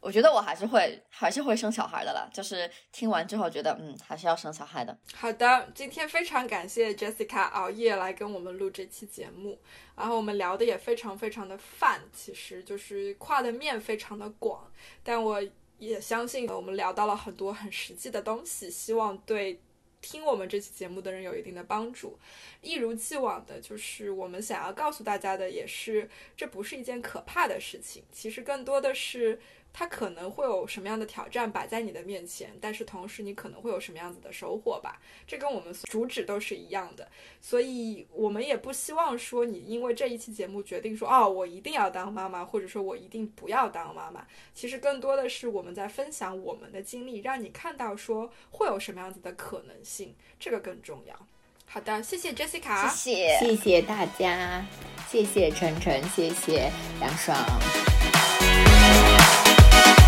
我觉得我还是会还是会生小孩的了，就是听完之后觉得，嗯，还是要生小孩的。好的，今天非常感谢 Jessica 熬夜来跟我们录这期节目，然后我们聊的也非常非常的泛，其实就是跨的面非常的广，但我也相信我们聊到了很多很实际的东西，希望对听我们这期节目的人有一定的帮助。一如既往的，就是我们想要告诉大家的也是，这不是一件可怕的事情，其实更多的是。它可能会有什么样的挑战摆在你的面前，但是同时你可能会有什么样子的收获吧？这跟我们主旨都是一样的，所以我们也不希望说你因为这一期节目决定说哦，我一定要当妈妈，或者说我一定不要当妈妈。其实更多的是我们在分享我们的经历，让你看到说会有什么样子的可能性，这个更重要。好的，谢谢 Jessica，谢谢，谢谢大家，谢谢晨晨，谢谢梁爽。Thank you